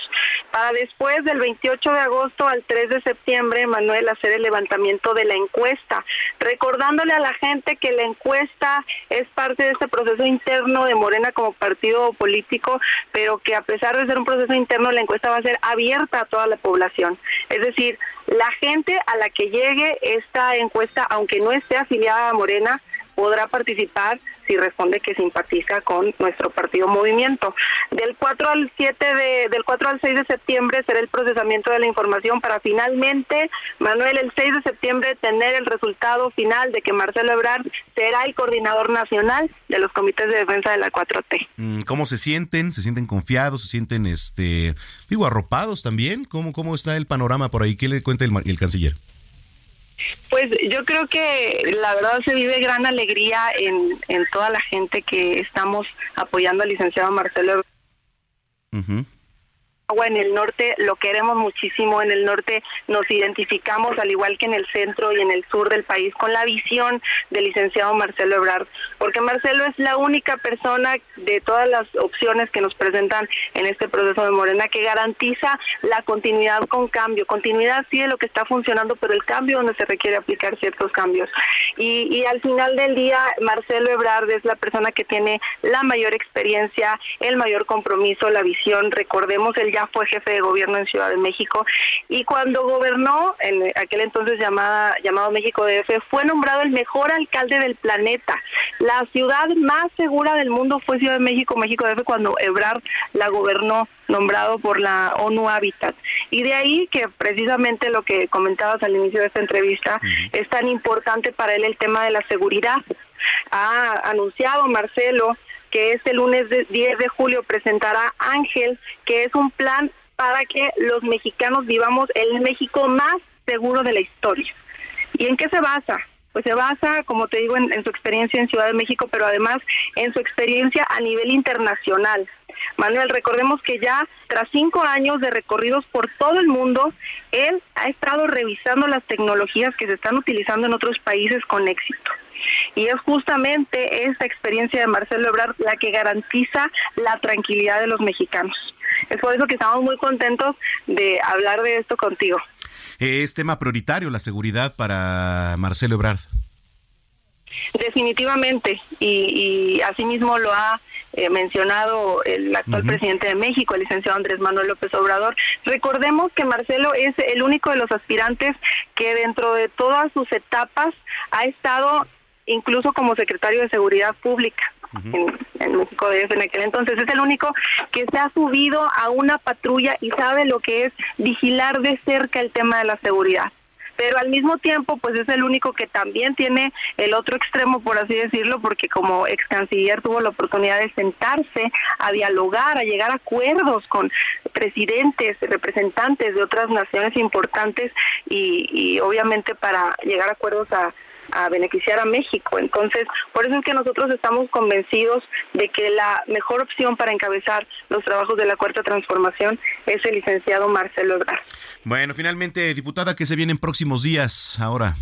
Para después del 28 de agosto al 3 de septiembre, Manuel, hacer el levantamiento de la encuesta, recordándole a la gente que la encuesta es parte de este proceso interno de Morena como partido político, pero que a pesar de ser un proceso interno, la encuesta va a ser abierta a toda la población. Es decir, la gente a la que llegue esta encuesta, aunque no esté afiliada a Morena, podrá participar si responde que simpatiza con nuestro partido movimiento. Del 4 al 7 de, del 4 al 6 de septiembre será el procesamiento de la información para finalmente, Manuel, el 6 de septiembre tener el resultado final de que Marcelo Ebrard será el coordinador nacional de los comités de defensa de la 4T. Mm, ¿Cómo se sienten? ¿Se sienten confiados? ¿Se sienten, este, digo, arropados también? ¿Cómo, cómo está el panorama por ahí? ¿Qué le cuenta el, el canciller? Pues yo creo que la verdad se vive gran alegría en, en toda la gente que estamos apoyando al licenciado Marcelo. En el norte lo queremos muchísimo, en el norte nos identificamos al igual que en el centro y en el sur del país con la visión del licenciado Marcelo Ebrard, porque Marcelo es la única persona de todas las opciones que nos presentan en este proceso de Morena que garantiza la continuidad con cambio, continuidad sí de lo que está funcionando, pero el cambio donde se requiere aplicar ciertos cambios. Y, y al final del día, Marcelo Ebrard es la persona que tiene la mayor experiencia, el mayor compromiso, la visión, recordemos, él ya fue jefe de gobierno en Ciudad de México y cuando gobernó, en aquel entonces llamada, llamado México DF, fue nombrado el mejor alcalde del planeta. La ciudad más segura del mundo fue Ciudad de México, México DF, cuando Ebrard la gobernó nombrado por la ONU Habitat. Y de ahí que precisamente lo que comentabas al inicio de esta entrevista es tan importante para él el tema de la seguridad. Ha anunciado Marcelo que este lunes 10 de julio presentará Ángel, que es un plan para que los mexicanos vivamos el México más seguro de la historia. ¿Y en qué se basa? Pues se basa, como te digo, en, en su experiencia en Ciudad de México, pero además en su experiencia a nivel internacional. Manuel, recordemos que ya tras cinco años de recorridos por todo el mundo, él ha estado revisando las tecnologías que se están utilizando en otros países con éxito. Y es justamente esta experiencia de Marcelo Ebrard la que garantiza la tranquilidad de los mexicanos. Es por eso que estamos muy contentos de hablar de esto contigo. ¿Es tema prioritario la seguridad para Marcelo Ebrard? Definitivamente, y, y asimismo lo ha eh, mencionado el actual presidente de México, el licenciado Andrés Manuel López Obrador. Recordemos que Marcelo es el único de los aspirantes que dentro de todas sus etapas ha estado incluso como secretario de Seguridad Pública. En, en México DF en aquel entonces es el único que se ha subido a una patrulla y sabe lo que es vigilar de cerca el tema de la seguridad pero al mismo tiempo pues es el único que también tiene el otro extremo por así decirlo porque como ex canciller tuvo la oportunidad de sentarse a dialogar a llegar a acuerdos con presidentes representantes de otras naciones importantes y, y obviamente para llegar a acuerdos a a beneficiar a México. Entonces, por eso es que nosotros estamos convencidos de que la mejor opción para encabezar los trabajos de la Cuarta Transformación es el licenciado Marcelo Ebrard. Bueno, finalmente, diputada, ¿qué se vienen próximos días ahora?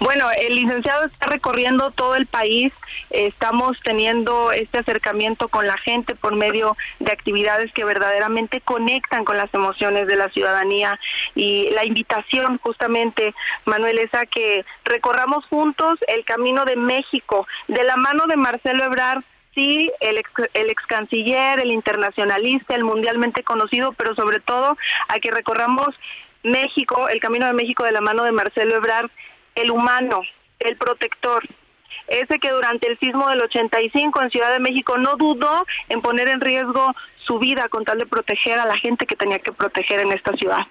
Bueno, el licenciado está recorriendo todo el país. Estamos teniendo este acercamiento con la gente por medio de actividades que verdaderamente conectan con las emociones de la ciudadanía. Y la invitación justamente, Manuel, es a que recorramos juntos el camino de México, de la mano de Marcelo Ebrard sí, el ex, el ex canciller, el internacionalista, el mundialmente conocido, pero sobre todo a que recorramos México, el camino de México de la mano de Marcelo Ebrard, el humano, el protector, ese que durante el sismo del 85 en Ciudad de México no dudó en poner en riesgo su vida con tal de proteger a la gente que tenía que proteger en esta ciudad.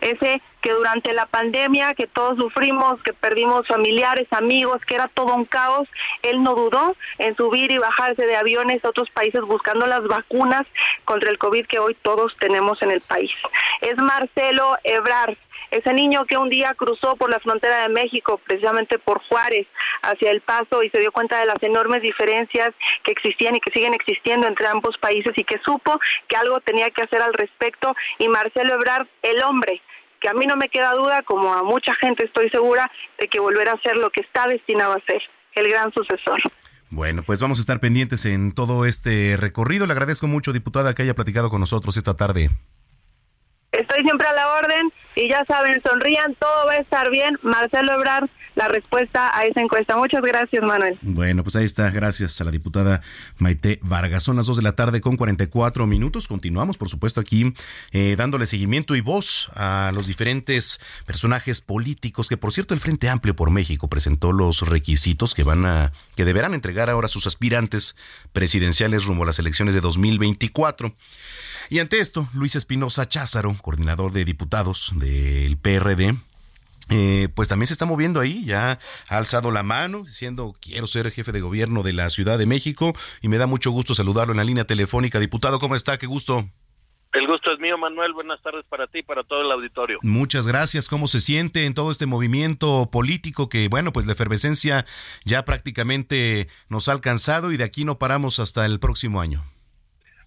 Ese que durante la pandemia que todos sufrimos, que perdimos familiares, amigos, que era todo un caos, él no dudó en subir y bajarse de aviones a otros países buscando las vacunas contra el COVID que hoy todos tenemos en el país. Es Marcelo Ebrard, ese niño que un día cruzó por la frontera de México, precisamente por Juárez, hacia El Paso y se dio cuenta de las enormes diferencias que existían y que siguen existiendo entre ambos países y que supo que algo tenía que hacer al respecto y Marcelo Ebrard, el hombre, que a mí no me queda duda, como a mucha gente estoy segura, de que volverá a ser lo que está destinado a ser, el gran sucesor. Bueno, pues vamos a estar pendientes en todo este recorrido. Le agradezco mucho, diputada, que haya platicado con nosotros esta tarde. Estoy siempre a la orden y ya saben, sonrían, todo va a estar bien. Marcelo Ebrard, la respuesta a esa encuesta. Muchas gracias, Manuel. Bueno, pues ahí está. Gracias a la diputada Maite Vargas. Son las 2 de la tarde con 44 minutos. Continuamos, por supuesto, aquí eh, dándole seguimiento y voz a los diferentes personajes políticos que, por cierto, el Frente Amplio por México presentó los requisitos que van a, que deberán entregar ahora sus aspirantes presidenciales rumbo a las elecciones de 2024. Y ante esto, Luis Espinosa Cházaro, coordinador de diputados del PRD, eh, pues también se está moviendo ahí, ya ha alzado la mano diciendo quiero ser jefe de gobierno de la Ciudad de México y me da mucho gusto saludarlo en la línea telefónica. Diputado, ¿cómo está? Qué gusto. El gusto es mío, Manuel. Buenas tardes para ti y para todo el auditorio. Muchas gracias. ¿Cómo se siente en todo este movimiento político que, bueno, pues la efervescencia ya prácticamente nos ha alcanzado y de aquí no paramos hasta el próximo año?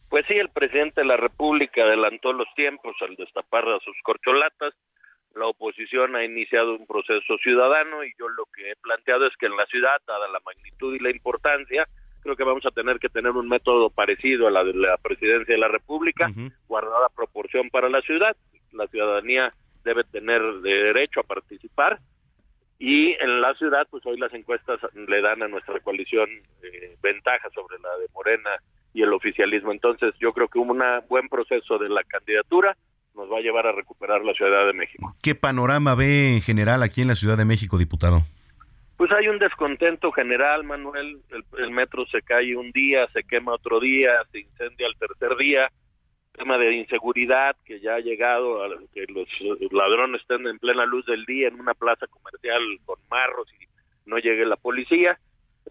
Pues sí, el presidente de la República adelantó los tiempos al destapar a sus corcholatas. La oposición ha iniciado un proceso ciudadano y yo lo que he planteado es que en la ciudad, dada la magnitud y la importancia, creo que vamos a tener que tener un método parecido a la de la presidencia de la República, guardada proporción para la ciudad. La ciudadanía debe tener derecho a participar y en la ciudad, pues hoy las encuestas le dan a nuestra coalición eh, ventaja sobre la de Morena y el oficialismo. Entonces, yo creo que un buen proceso de la candidatura nos va a llevar a recuperar la Ciudad de México. ¿Qué panorama ve en general aquí en la Ciudad de México, diputado? Pues hay un descontento general, Manuel. El, metro se cae un día, se quema otro día, se incendia el tercer día. Tema de inseguridad que ya ha llegado a que los ladrones estén en plena luz del día en una plaza comercial con marros y no llegue la policía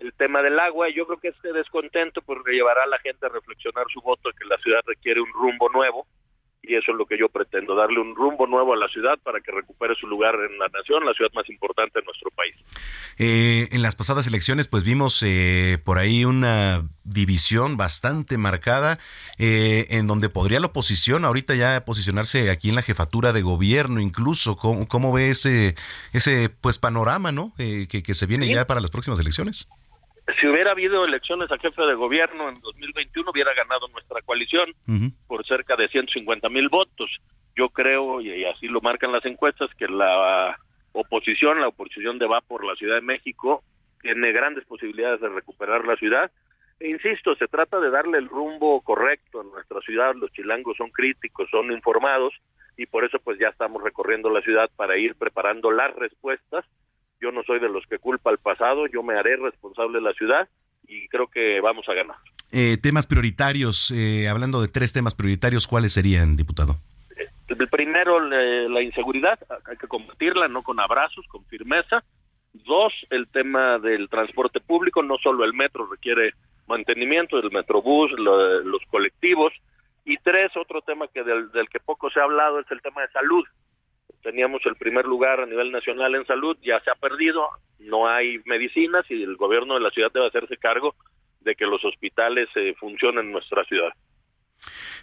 el tema del agua. Yo creo que este descontento pues llevará a la gente a reflexionar su voto que la ciudad requiere un rumbo nuevo y eso es lo que yo pretendo, darle un rumbo nuevo a la ciudad para que recupere su lugar en la nación, la ciudad más importante de nuestro país. Eh, en las pasadas elecciones, pues vimos eh, por ahí una división bastante marcada, eh, en donde podría la oposición ahorita ya posicionarse aquí en la jefatura de gobierno, incluso. ¿Cómo, cómo ve ese, ese pues panorama, no? que, que, se viene ya para las próximas elecciones si hubiera habido elecciones a jefe de gobierno en 2021 hubiera ganado nuestra coalición por cerca de 150 mil votos. Yo creo, y así lo marcan las encuestas, que la oposición, la oposición de va por la Ciudad de México, tiene grandes posibilidades de recuperar la ciudad. E insisto, se trata de darle el rumbo correcto a nuestra ciudad. Los chilangos son críticos, son informados y por eso pues ya estamos recorriendo la ciudad para ir preparando las respuestas yo no soy de los que culpa al pasado, yo me haré responsable de la ciudad y creo que vamos a ganar. Eh, temas prioritarios, eh, hablando de tres temas prioritarios, ¿cuáles serían, diputado? El primero, la inseguridad, hay que combatirla, no con abrazos, con firmeza. Dos, el tema del transporte público, no solo el metro requiere mantenimiento, el metrobús, los colectivos. Y tres, otro tema que del, del que poco se ha hablado es el tema de salud teníamos el primer lugar a nivel nacional en salud, ya se ha perdido, no hay medicinas y el gobierno de la ciudad debe hacerse cargo de que los hospitales eh, funcionen en nuestra ciudad.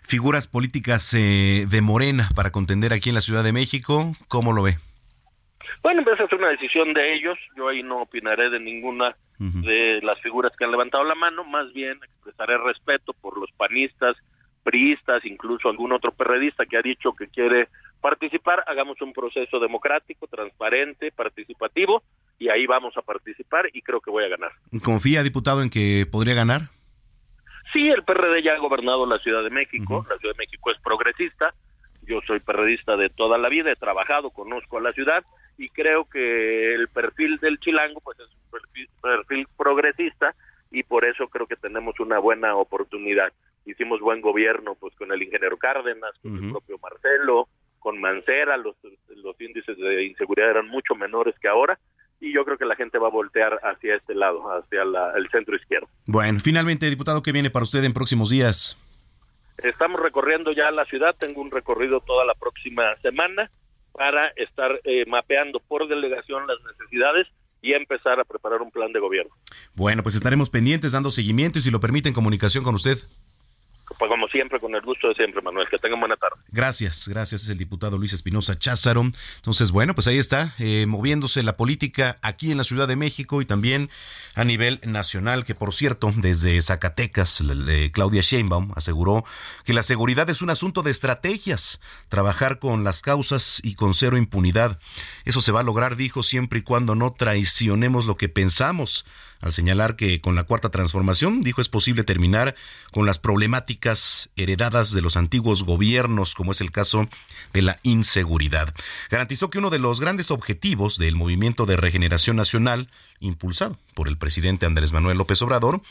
Figuras políticas eh, de Morena para contender aquí en la Ciudad de México, ¿cómo lo ve? Bueno, esa es una decisión de ellos, yo ahí no opinaré de ninguna de las figuras que han levantado la mano, más bien expresaré respeto por los panistas, priistas, incluso algún otro perredista que ha dicho que quiere participar, hagamos un proceso democrático, transparente, participativo, y ahí vamos a participar y creo que voy a ganar. ¿Confía, diputado, en que podría ganar? Sí, el PRD ya ha gobernado la Ciudad de México, la Ciudad de México es progresista, yo soy perredista de toda la vida, he trabajado, conozco a la ciudad y creo que el perfil del chilango pues es un perfil, perfil progresista y por eso creo que tenemos una buena oportunidad hicimos buen gobierno pues con el ingeniero Cárdenas, con el propio Marcelo, con Mancera, los, los índices de inseguridad eran mucho menores que ahora y yo creo que la gente va a voltear hacia este lado, hacia el centro izquierdo. Bueno, finalmente, diputado, ¿qué viene para usted en próximos días? Estamos recorriendo ya la ciudad, tengo un recorrido toda la próxima semana para estar eh, mapeando por delegación las necesidades y empezar a preparar un plan de gobierno. Bueno, pues estaremos pendientes, dando seguimiento y si lo permite, en comunicación con usted. Pues como siempre, con el gusto de siempre, Manuel. Que tengan buena tarde. Gracias, gracias. Es el diputado Luis Espinosa Cházaro. Entonces, bueno, pues ahí está, eh, moviéndose la política aquí en la Ciudad de México y también a nivel nacional, que por cierto, desde Zacatecas, Claudia Sheinbaum aseguró que la seguridad es un asunto de estrategias, trabajar con las causas y con cero impunidad. Eso se va a lograr, dijo, siempre y cuando no traicionemos lo que pensamos al señalar que con la cuarta transformación, dijo, es posible terminar con las problemáticas heredadas de los antiguos gobiernos, como es el caso de la inseguridad. Garantizó que uno de los grandes objetivos del movimiento de regeneración nacional, impulsado por el presidente Andrés Manuel López Obrador,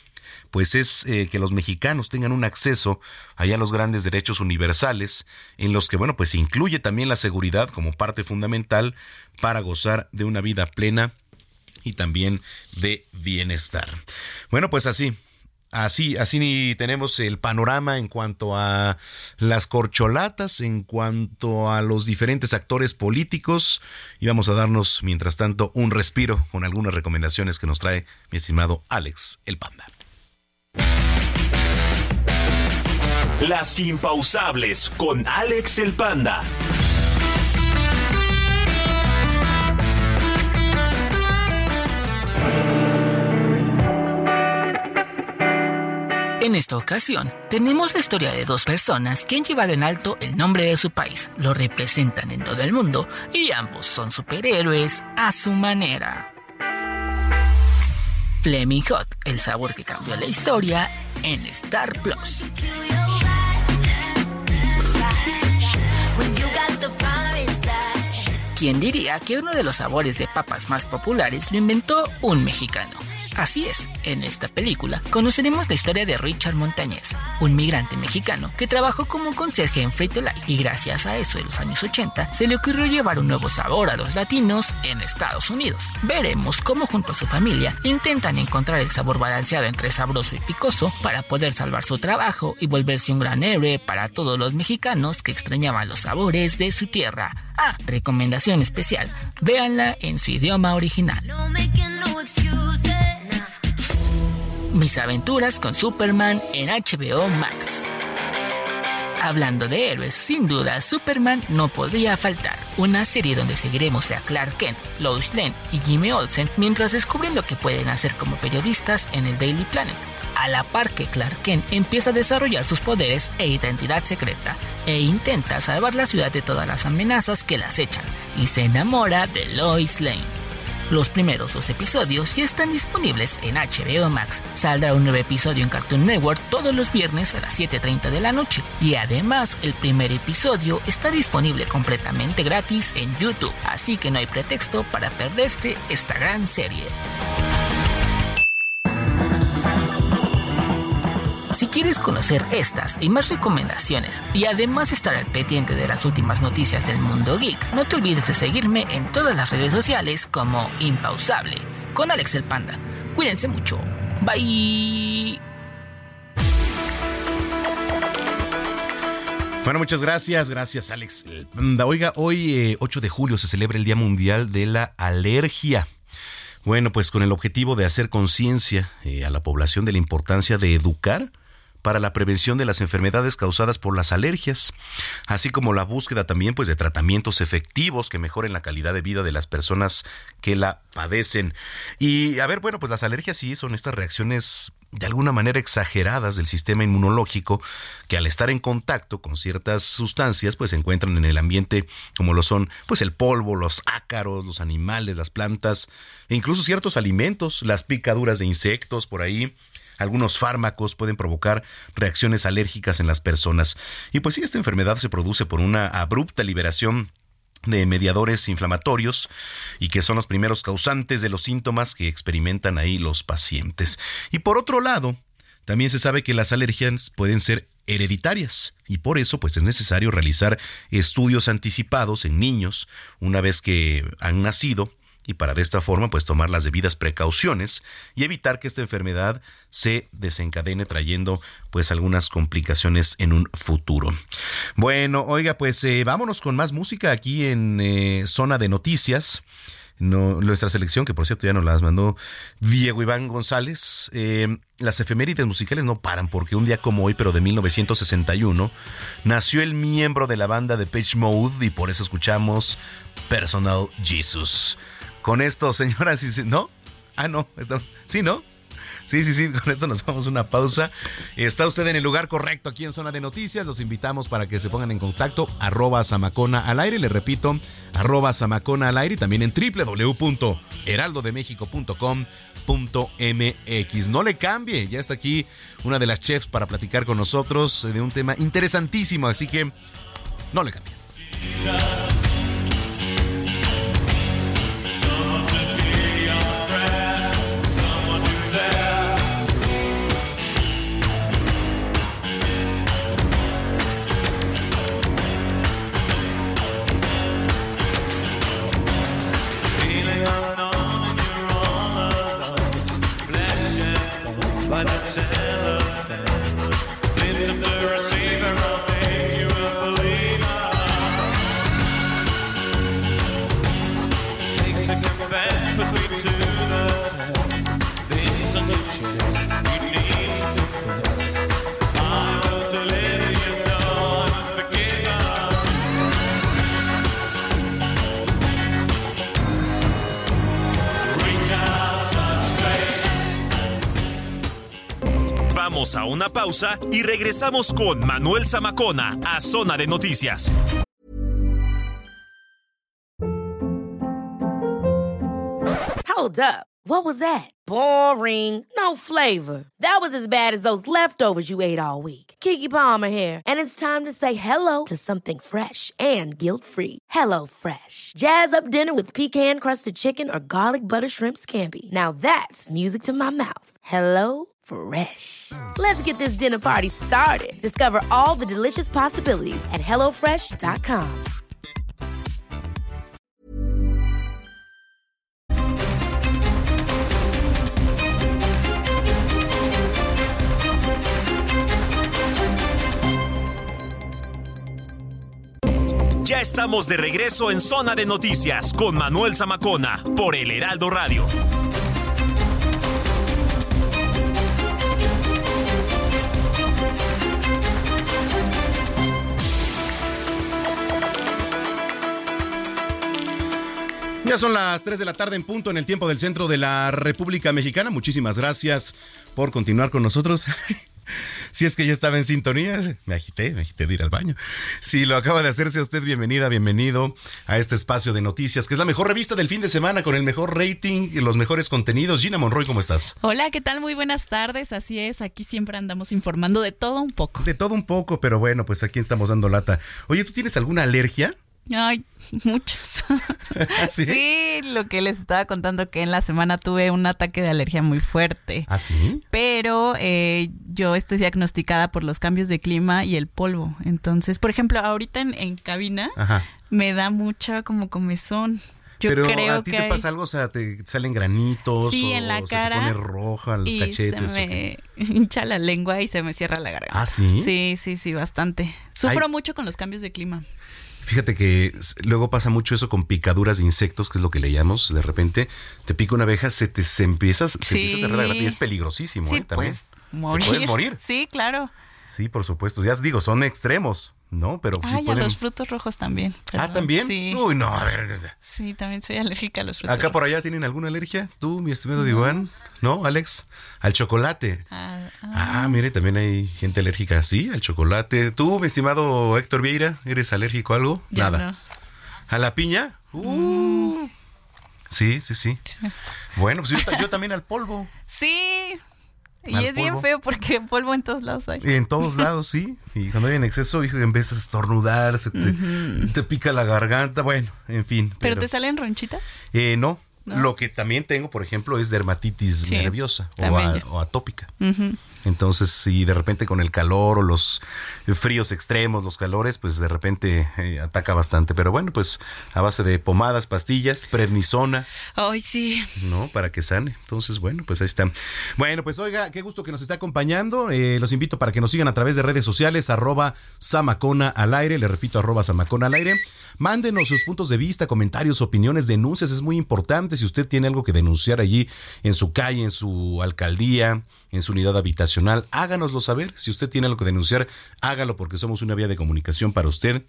pues es eh, que los mexicanos tengan un acceso allá a los grandes derechos universales, en los que, bueno, pues incluye también la seguridad como parte fundamental para gozar de una vida plena y también de bienestar. Bueno, pues así, Así, así tenemos el panorama en cuanto a las corcholatas, en cuanto a los diferentes actores políticos. Y vamos a darnos, mientras tanto, un respiro con algunas recomendaciones que nos trae mi estimado Alex el Panda. Las impausables con Alex el Panda. En esta ocasión, tenemos la historia de dos personas que han llevado en alto el nombre de su país, lo representan en todo el mundo y ambos son superhéroes a su manera. Fleming Hot, el sabor que cambió la historia en Star Plus. ¿Quién diría que uno de los sabores de papas más populares lo inventó un mexicano? Así es, en esta película conoceremos la historia de Richard Montañez, un migrante mexicano que trabajó como conserje en Frito y gracias a eso de los años 80 se le ocurrió llevar un nuevo sabor a los latinos en Estados Unidos. Veremos cómo junto a su familia intentan encontrar el sabor balanceado entre sabroso y picoso para poder salvar su trabajo y volverse un gran héroe para todos los mexicanos que extrañaban los sabores de su tierra. Ah, recomendación especial, véanla en su idioma original. Mis aventuras con Superman en HBO Max. Hablando de héroes, sin duda Superman no podría faltar. Una serie donde seguiremos a Clark Kent, Lois Lane y Jimmy Olsen mientras descubren lo que pueden hacer como periodistas en el Daily Planet. A la par que Clark Kent empieza a desarrollar sus poderes e identidad secreta e intenta salvar la ciudad de todas las amenazas que la acechan y se enamora de Lois Lane. Los primeros dos episodios ya están disponibles en HBO Max. Saldrá un nuevo episodio en Cartoon Network todos los viernes a las 7.30 de la noche. Y además, el primer episodio está disponible completamente gratis en YouTube. Así que no hay pretexto para perderse esta gran serie. Quieres conocer estas y más recomendaciones y además estar al pendiente de las últimas noticias del mundo geek, no te olvides de seguirme en todas las redes sociales como Impausable con Alex el Panda. Cuídense mucho. Bye. Bueno, muchas gracias, gracias Alex. Oiga, hoy 8 eh, de julio se celebra el Día Mundial de la Alergia. Bueno, pues con el objetivo de hacer conciencia eh, a la población de la importancia de educar para la prevención de las enfermedades causadas por las alergias, así como la búsqueda también pues de tratamientos efectivos que mejoren la calidad de vida de las personas que la padecen. Y a ver, bueno, pues las alergias sí son estas reacciones de alguna manera exageradas del sistema inmunológico que al estar en contacto con ciertas sustancias pues se encuentran en el ambiente como lo son pues el polvo, los ácaros, los animales, las plantas e incluso ciertos alimentos, las picaduras de insectos por ahí algunos fármacos pueden provocar reacciones alérgicas en las personas. Y pues sí, esta enfermedad se produce por una abrupta liberación de mediadores inflamatorios y que son los primeros causantes de los síntomas que experimentan ahí los pacientes. Y por otro lado, también se sabe que las alergias pueden ser hereditarias y por eso pues es necesario realizar estudios anticipados en niños una vez que han nacido y para de esta forma pues tomar las debidas precauciones y evitar que esta enfermedad se desencadene trayendo pues algunas complicaciones en un futuro. Bueno, oiga, pues eh, vámonos con más música aquí en eh, Zona de Noticias. No, nuestra selección, que por cierto ya nos las mandó Diego Iván González. Eh, las efemérides musicales no paran porque un día como hoy, pero de 1961, nació el miembro de la banda de Page Mode y por eso escuchamos Personal Jesus. Con esto, señoras y ¿no? Ah, no, está, sí, ¿no? Sí, sí, sí, con esto nos vamos a una pausa. Está usted en el lugar correcto aquí en Zona de Noticias. Los invitamos para que se pongan en contacto. Arroba Samacona al aire. Le repito, arroba Samacona al aire y también en www.heraldodemexico.com.mx. No le cambie, ya está aquí una de las chefs para platicar con nosotros de un tema interesantísimo. Así que no le cambie. Vamos a una pausa y regresamos con Manuel Zamacona a Zona de Noticias. Hold up. What was that? Boring. No flavor. That was as bad as those leftovers you ate all week. Kiki Palmer here, and it's time to say hello to something fresh and guilt-free. Hello Fresh. Jazz up dinner with pecan-crusted chicken or garlic butter shrimp scampi. Now that's music to my mouth. Hello Fresh. Let's get this dinner party started. Discover all the delicious possibilities at hellofresh.com. Ya estamos de regreso en Zona de Noticias con Manuel Zamacona por El Heraldo Radio. Ya son las 3 de la tarde en punto en el tiempo del centro de la República Mexicana. Muchísimas gracias por continuar con nosotros. Si es que ya estaba en sintonía, me agité, me agité de ir al baño. Si lo acaba de hacerse usted, bienvenida, bienvenido a este espacio de noticias, que es la mejor revista del fin de semana con el mejor rating y los mejores contenidos. Gina Monroy, ¿cómo estás? Hola, ¿qué tal? Muy buenas tardes. Así es, aquí siempre andamos informando de todo un poco. De todo un poco, pero bueno, pues aquí estamos dando lata. Oye, ¿tú tienes alguna alergia? Ay, muchos. ¿Sí? ¿Sí? lo que les estaba contando que en la semana tuve un ataque de alergia muy fuerte. ¿Ah, sí? Pero eh, yo estoy diagnosticada por los cambios de clima y el polvo. Entonces, por ejemplo, ahorita en, en cabina Ajá. me da mucha como comezón. Yo Pero creo a ti que te hay- pasa algo, o sea, te salen granitos Sí, o en la se cara te pone roja los y cachetes. se ¿o me hincha la lengua y se me cierra la garganta. ¿Ah, sí? Sí, sí, sí, bastante. Sufro mucho con los cambios de clima. Fíjate que luego pasa mucho eso con picaduras de insectos, que es lo que le llamamos. De repente te pica una abeja, se te se empieza, se empieza a cerrar la garganta y es peligrosísimo. Sí, ¿eh? También. pues Te puedes morir. Sí, claro. Sí, por supuesto. Ya os digo, son extremos, ¿no? Pero sí Ay, a los frutos rojos también. Ah. ¿también? Sí. Uy, no, a ver. Sí, también soy alérgica a los frutos Acá por allá tienen alguna alergia. Tú, mi estimado Iván, ¿no, Alex? Al chocolate. Ah, Ah, mire, también hay gente alérgica así al chocolate. Tú, mi estimado Héctor Vieira, ¿eres alérgico a algo? Nada. no. ¿A la piña? Uh. Sí, sí, sí. Bueno, pues yo, yo también al polvo. Sí. Y es bien feo porque polvo en todos lados hay. En todos lados, sí. Y cuando hay en exceso, hijo, empiezas a estornudar, se te, pica la garganta. Bueno, en fin. ¿Pero te salen ronchitas? Eh, no, ¿no? Lo que también tengo, por ejemplo, es dermatitis Sí, nerviosa o, a- o atópica. Entonces, si de repente con el calor o los fríos extremos, los calores, pues de repente eh, ataca bastante. Pero bueno, pues a base de pomadas, pastillas, prednisona, Ay, sí. ¿no? Para que sane. Entonces, bueno, pues ahí está. Bueno, pues oiga, qué gusto que nos está acompañando. Eh, los invito para que nos sigan a través de redes sociales, arroba Samacona al aire. Le repito, arroba Samacona al aire. Mándenos sus puntos de vista, comentarios, opiniones, denuncias. Es muy importante si usted tiene algo que denunciar allí en su calle, en su alcaldía, en su unidad habitacional. Háganoslo saber. Si usted tiene algo que denunciar, hágalo porque somos una vía de comunicación para usted.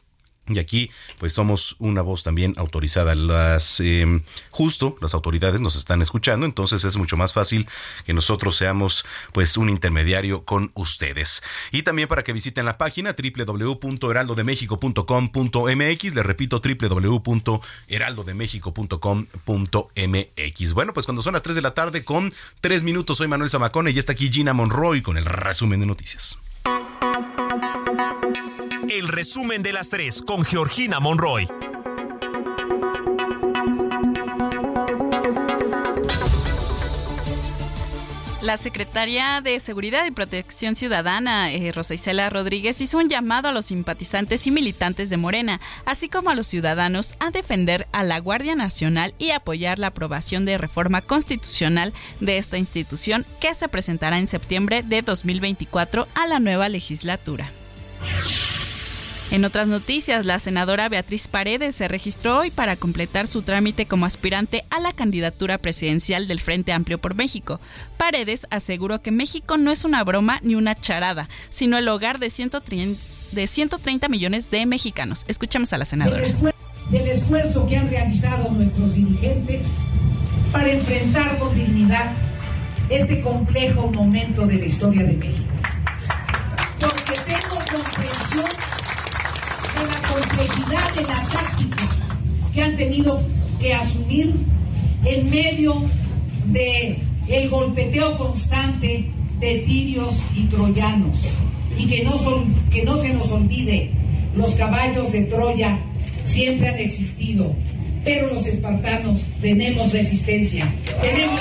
Y aquí, pues somos una voz también autorizada. Las, eh, justo, las autoridades nos están escuchando, entonces es mucho más fácil que nosotros seamos, pues, un intermediario con ustedes. Y también para que visiten la página www.heraldodemexico.com.mx. Le repito, www.heraldodemexico.com.mx. Bueno, pues cuando son las 3 de la tarde con 3 minutos, soy Manuel Zamacone y está aquí Gina Monroy con el resumen de noticias. El resumen de las tres con Georgina Monroy. La secretaria de Seguridad y Protección Ciudadana, eh, Rosa Isela Rodríguez, hizo un llamado a los simpatizantes y militantes de Morena, así como a los ciudadanos, a defender a la Guardia Nacional y apoyar la aprobación de reforma constitucional de esta institución que se presentará en septiembre de 2024 a la nueva legislatura. En otras noticias, la senadora Beatriz Paredes se registró hoy para completar su trámite como aspirante a la candidatura presidencial del Frente Amplio por México. Paredes aseguró que México no es una broma ni una charada, sino el hogar de 130, de 130 millones de mexicanos. Escuchemos a la senadora. del, esfuer- del esfuerzo que han realizado nuestros dirigentes para enfrentar con dignidad este complejo momento de la historia de México. Porque tengo comprensión complejidad de la táctica que han tenido que asumir en medio de golpeteo constante de tirios y troyanos. Y que no son que no se nos olvide los caballos de Troya siempre han existido pero los espartanos tenemos resistencia. Tenemos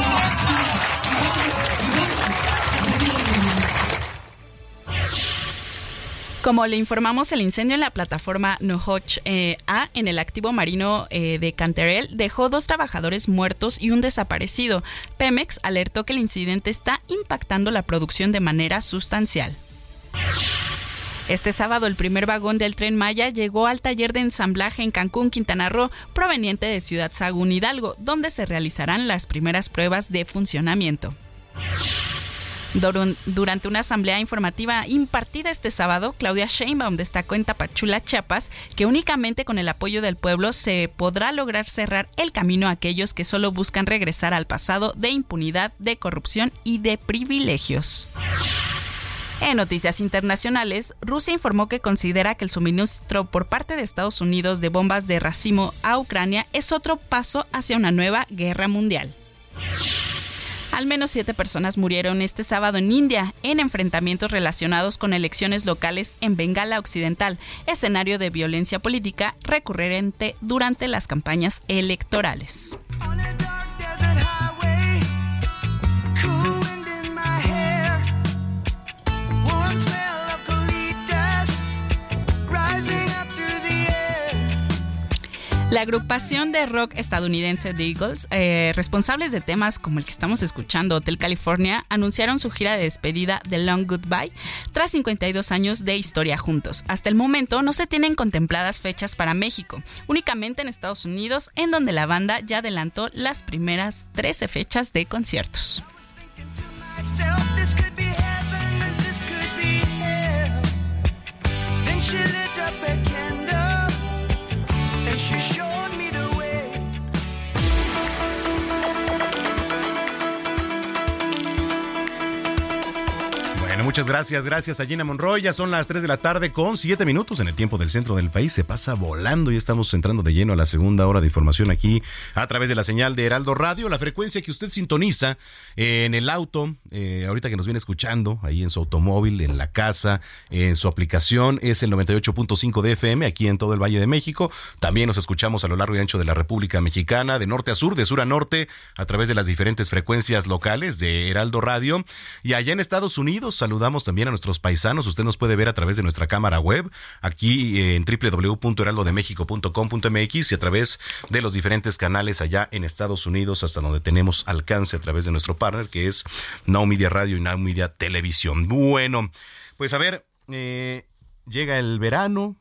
Como le informamos, el incendio en la plataforma Nohoch eh, A en el activo marino eh, de Canterel dejó dos trabajadores muertos y un desaparecido. Pemex alertó que el incidente está impactando la producción de manera sustancial. Este sábado el primer vagón del tren Maya llegó al taller de ensamblaje en Cancún, Quintana Roo, proveniente de Ciudad Sagún Hidalgo, donde se realizarán las primeras pruebas de funcionamiento. Durante una asamblea informativa impartida este sábado, Claudia Sheinbaum destacó en Tapachula, Chiapas, que únicamente con el apoyo del pueblo se podrá lograr cerrar el camino a aquellos que solo buscan regresar al pasado de impunidad, de corrupción y de privilegios. En noticias internacionales, Rusia informó que considera que el suministro por parte de Estados Unidos de bombas de racimo a Ucrania es otro paso hacia una nueva guerra mundial. Al menos siete personas murieron este sábado en India en enfrentamientos relacionados con elecciones locales en Bengala Occidental, escenario de violencia política recurrente durante las campañas electorales. La agrupación de rock estadounidense The Eagles, eh, responsables de temas como el que estamos escuchando, Hotel California, anunciaron su gira de despedida de Long Goodbye tras 52 años de historia juntos. Hasta el momento no se tienen contempladas fechas para México, únicamente en Estados Unidos, en donde la banda ya adelantó las primeras 13 fechas de conciertos. Muchas gracias, gracias a Gina Monroy. Ya son las 3 de la tarde con 7 minutos en el tiempo del centro del país. Se pasa volando y estamos entrando de lleno a la segunda hora de información aquí a través de la señal de Heraldo Radio. La frecuencia que usted sintoniza en el auto, eh, ahorita que nos viene escuchando, ahí en su automóvil, en la casa, en su aplicación, es el 98.5 de FM aquí en todo el Valle de México. También nos escuchamos a lo largo y ancho de la República Mexicana, de norte a sur, de sur a norte, a través de las diferentes frecuencias locales de Heraldo Radio. Y allá en Estados Unidos saludamos también a nuestros paisanos. Usted nos puede ver a través de nuestra cámara web, aquí en www.heraldodemexico.com.mx y a través de los diferentes canales allá en Estados Unidos, hasta donde tenemos alcance a través de nuestro partner, que es Now Radio y Now Media Televisión. Bueno, pues a ver, eh, llega el verano,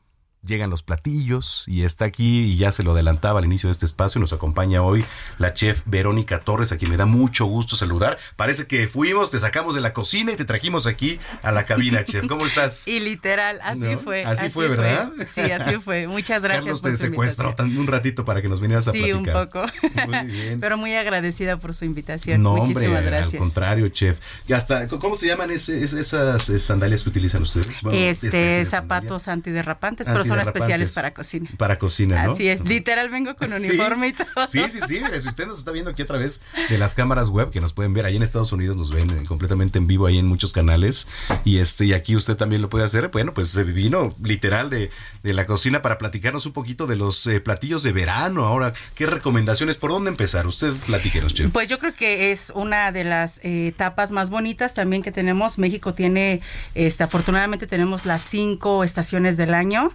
llegan los platillos y está aquí y ya se lo adelantaba al inicio de este espacio. Nos acompaña hoy la chef Verónica Torres, a quien me da mucho gusto saludar. Parece que fuimos, te sacamos de la cocina y te trajimos aquí a la cabina, chef. ¿Cómo estás? Y literal, así ¿No? fue. Así fue, ¿verdad? Sí, así fue. Muchas gracias. Carlos por te su secuestró un ratito para que nos vinieras a Sí, platicar. un poco. Muy bien. Pero muy agradecida por su invitación. No, Muchísimas hombre, gracias. al contrario, chef. Y hasta, ¿cómo se llaman ese- es- esas eh, sandalias que utilizan ustedes? Bueno, este, zapatos antiderrapantes, pero son especiales para cocina. Para cocina, ¿no? Así es, literal vengo con Sí. uniforme y todo. Sí, sí, sí. Mire, si usted nos está viendo aquí a través de las cámaras web que nos pueden ver, ahí en Estados Unidos nos ven eh, completamente en vivo ahí en muchos canales. Y este, y aquí usted también lo puede hacer. Bueno, pues se vino literal de, de la cocina para platicarnos un poquito de los eh, platillos de verano. Ahora, ¿qué recomendaciones? ¿Por dónde empezar? Usted platíquenos, chef. Pues yo creo que es una de las eh, etapas más bonitas también que tenemos. México tiene, este, afortunadamente tenemos las cinco estaciones del año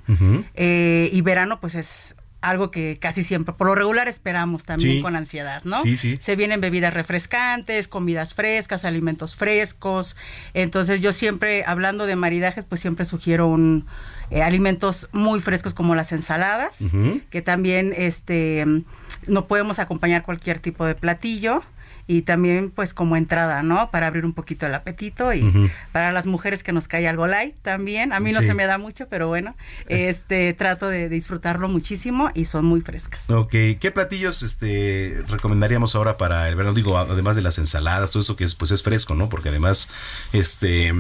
Eh, y verano pues es algo que casi siempre, por lo regular esperamos también Sí. con ansiedad, ¿no? Sí, sí. Se vienen bebidas refrescantes, comidas frescas, alimentos frescos. Entonces yo siempre, hablando de maridajes, pues siempre sugiero un eh, alimentos muy frescos como las ensaladas que también este no podemos acompañar cualquier tipo de platillo y también pues como entrada, ¿no? Para abrir un poquito el apetito y para las mujeres que nos cae algo light también. A mí no Sí. se me da mucho, pero bueno, este trato de disfrutarlo muchísimo y son muy frescas. Ok, ¿qué platillos este recomendaríamos ahora para el verano? Digo, además de las ensaladas, todo eso que es, pues es fresco, ¿no? Porque además, este,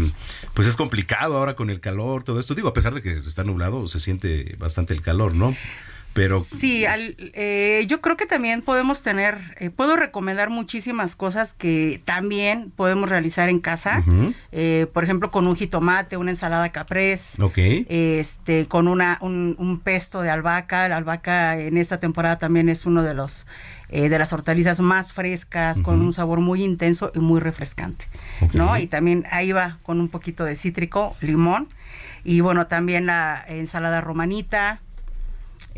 pues es complicado ahora con el calor, todo esto. Digo, a pesar de que está nublado, se siente bastante el calor, ¿no? Pero Sí, al- eh, yo creo que también podemos tener, eh, puedo recomendar muchísimas cosas que también podemos realizar en casa. Eh, por ejemplo, con un jitomate, una ensalada caprese. Ok. Este, con una, un, un pesto de albahaca. La albahaca en esta temporada también es uno de los de las hortalizas más frescas, con un sabor muy intenso y muy refrescante. ¿no? Y también ahí va con un poquito de cítrico, limón. Y bueno, también la ensalada romanita,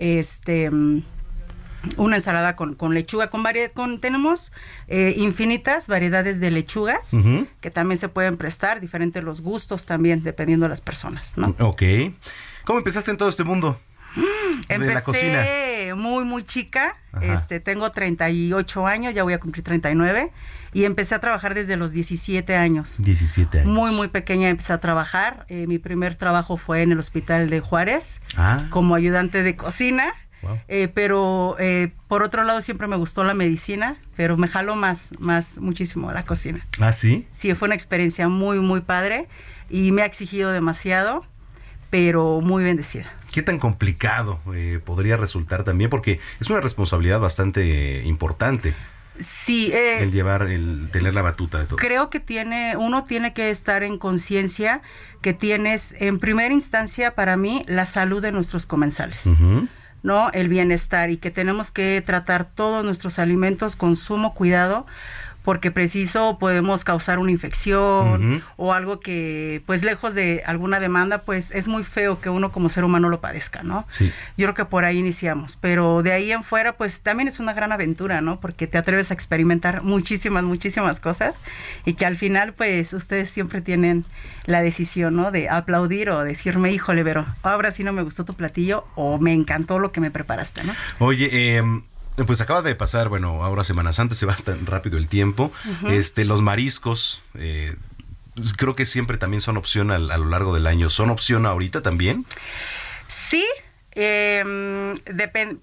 este mm, una ensalada con, con lechuga, con, con tenemos eh, infinitas variedades de lechugas que también se pueden prestar, diferentes los gustos también, dependiendo de las personas, ¿no? Ok. ¿Cómo empezaste en todo este mundo? De la cocina. Empecé muy, muy chica, Ajá. este, tengo 38 años, ya voy a cumplir 39, y empecé a trabajar desde los 17 años. 17 años. Muy, muy pequeña empecé a trabajar. Eh, mi primer trabajo fue en el hospital de Juárez Ah. como ayudante de cocina. Wow. Eh, pero eh, por otro lado siempre me gustó la medicina, pero me jaló más, más muchísimo la cocina. ¿Ah, sí? Sí, fue una experiencia muy, muy padre y me ha exigido demasiado, pero muy bendecida. ¿Qué tan complicado eh, podría resultar también? Porque es una responsabilidad bastante importante Sí, eh, el llevar, el tener la batuta de todo. creo que tiene, uno tiene que estar en conciencia que tienes en primera instancia para mí la salud de nuestros comensales. ¿no? El bienestar y que tenemos que tratar todos nuestros alimentos con sumo cuidado porque preciso podemos causar una infección o algo que pues lejos de alguna demanda pues es muy feo que uno como ser humano lo padezca, ¿no? Sí. Yo creo que por ahí iniciamos, pero de ahí en fuera pues también es una gran aventura, ¿no? Porque te atreves a experimentar muchísimas, muchísimas cosas y que al final pues ustedes siempre tienen la decisión, ¿no? De aplaudir o decirme, híjole, Vero, ahora sí no me gustó tu platillo o me encantó lo que me preparaste, ¿no? Oye, eh, pues acaba de pasar, bueno, ahora Semanas Antes se va tan rápido el tiempo. Este, los mariscos, eh, creo que siempre también son opción al- a, lo largo del año. ¿Son opción ahorita también? Sí, eh,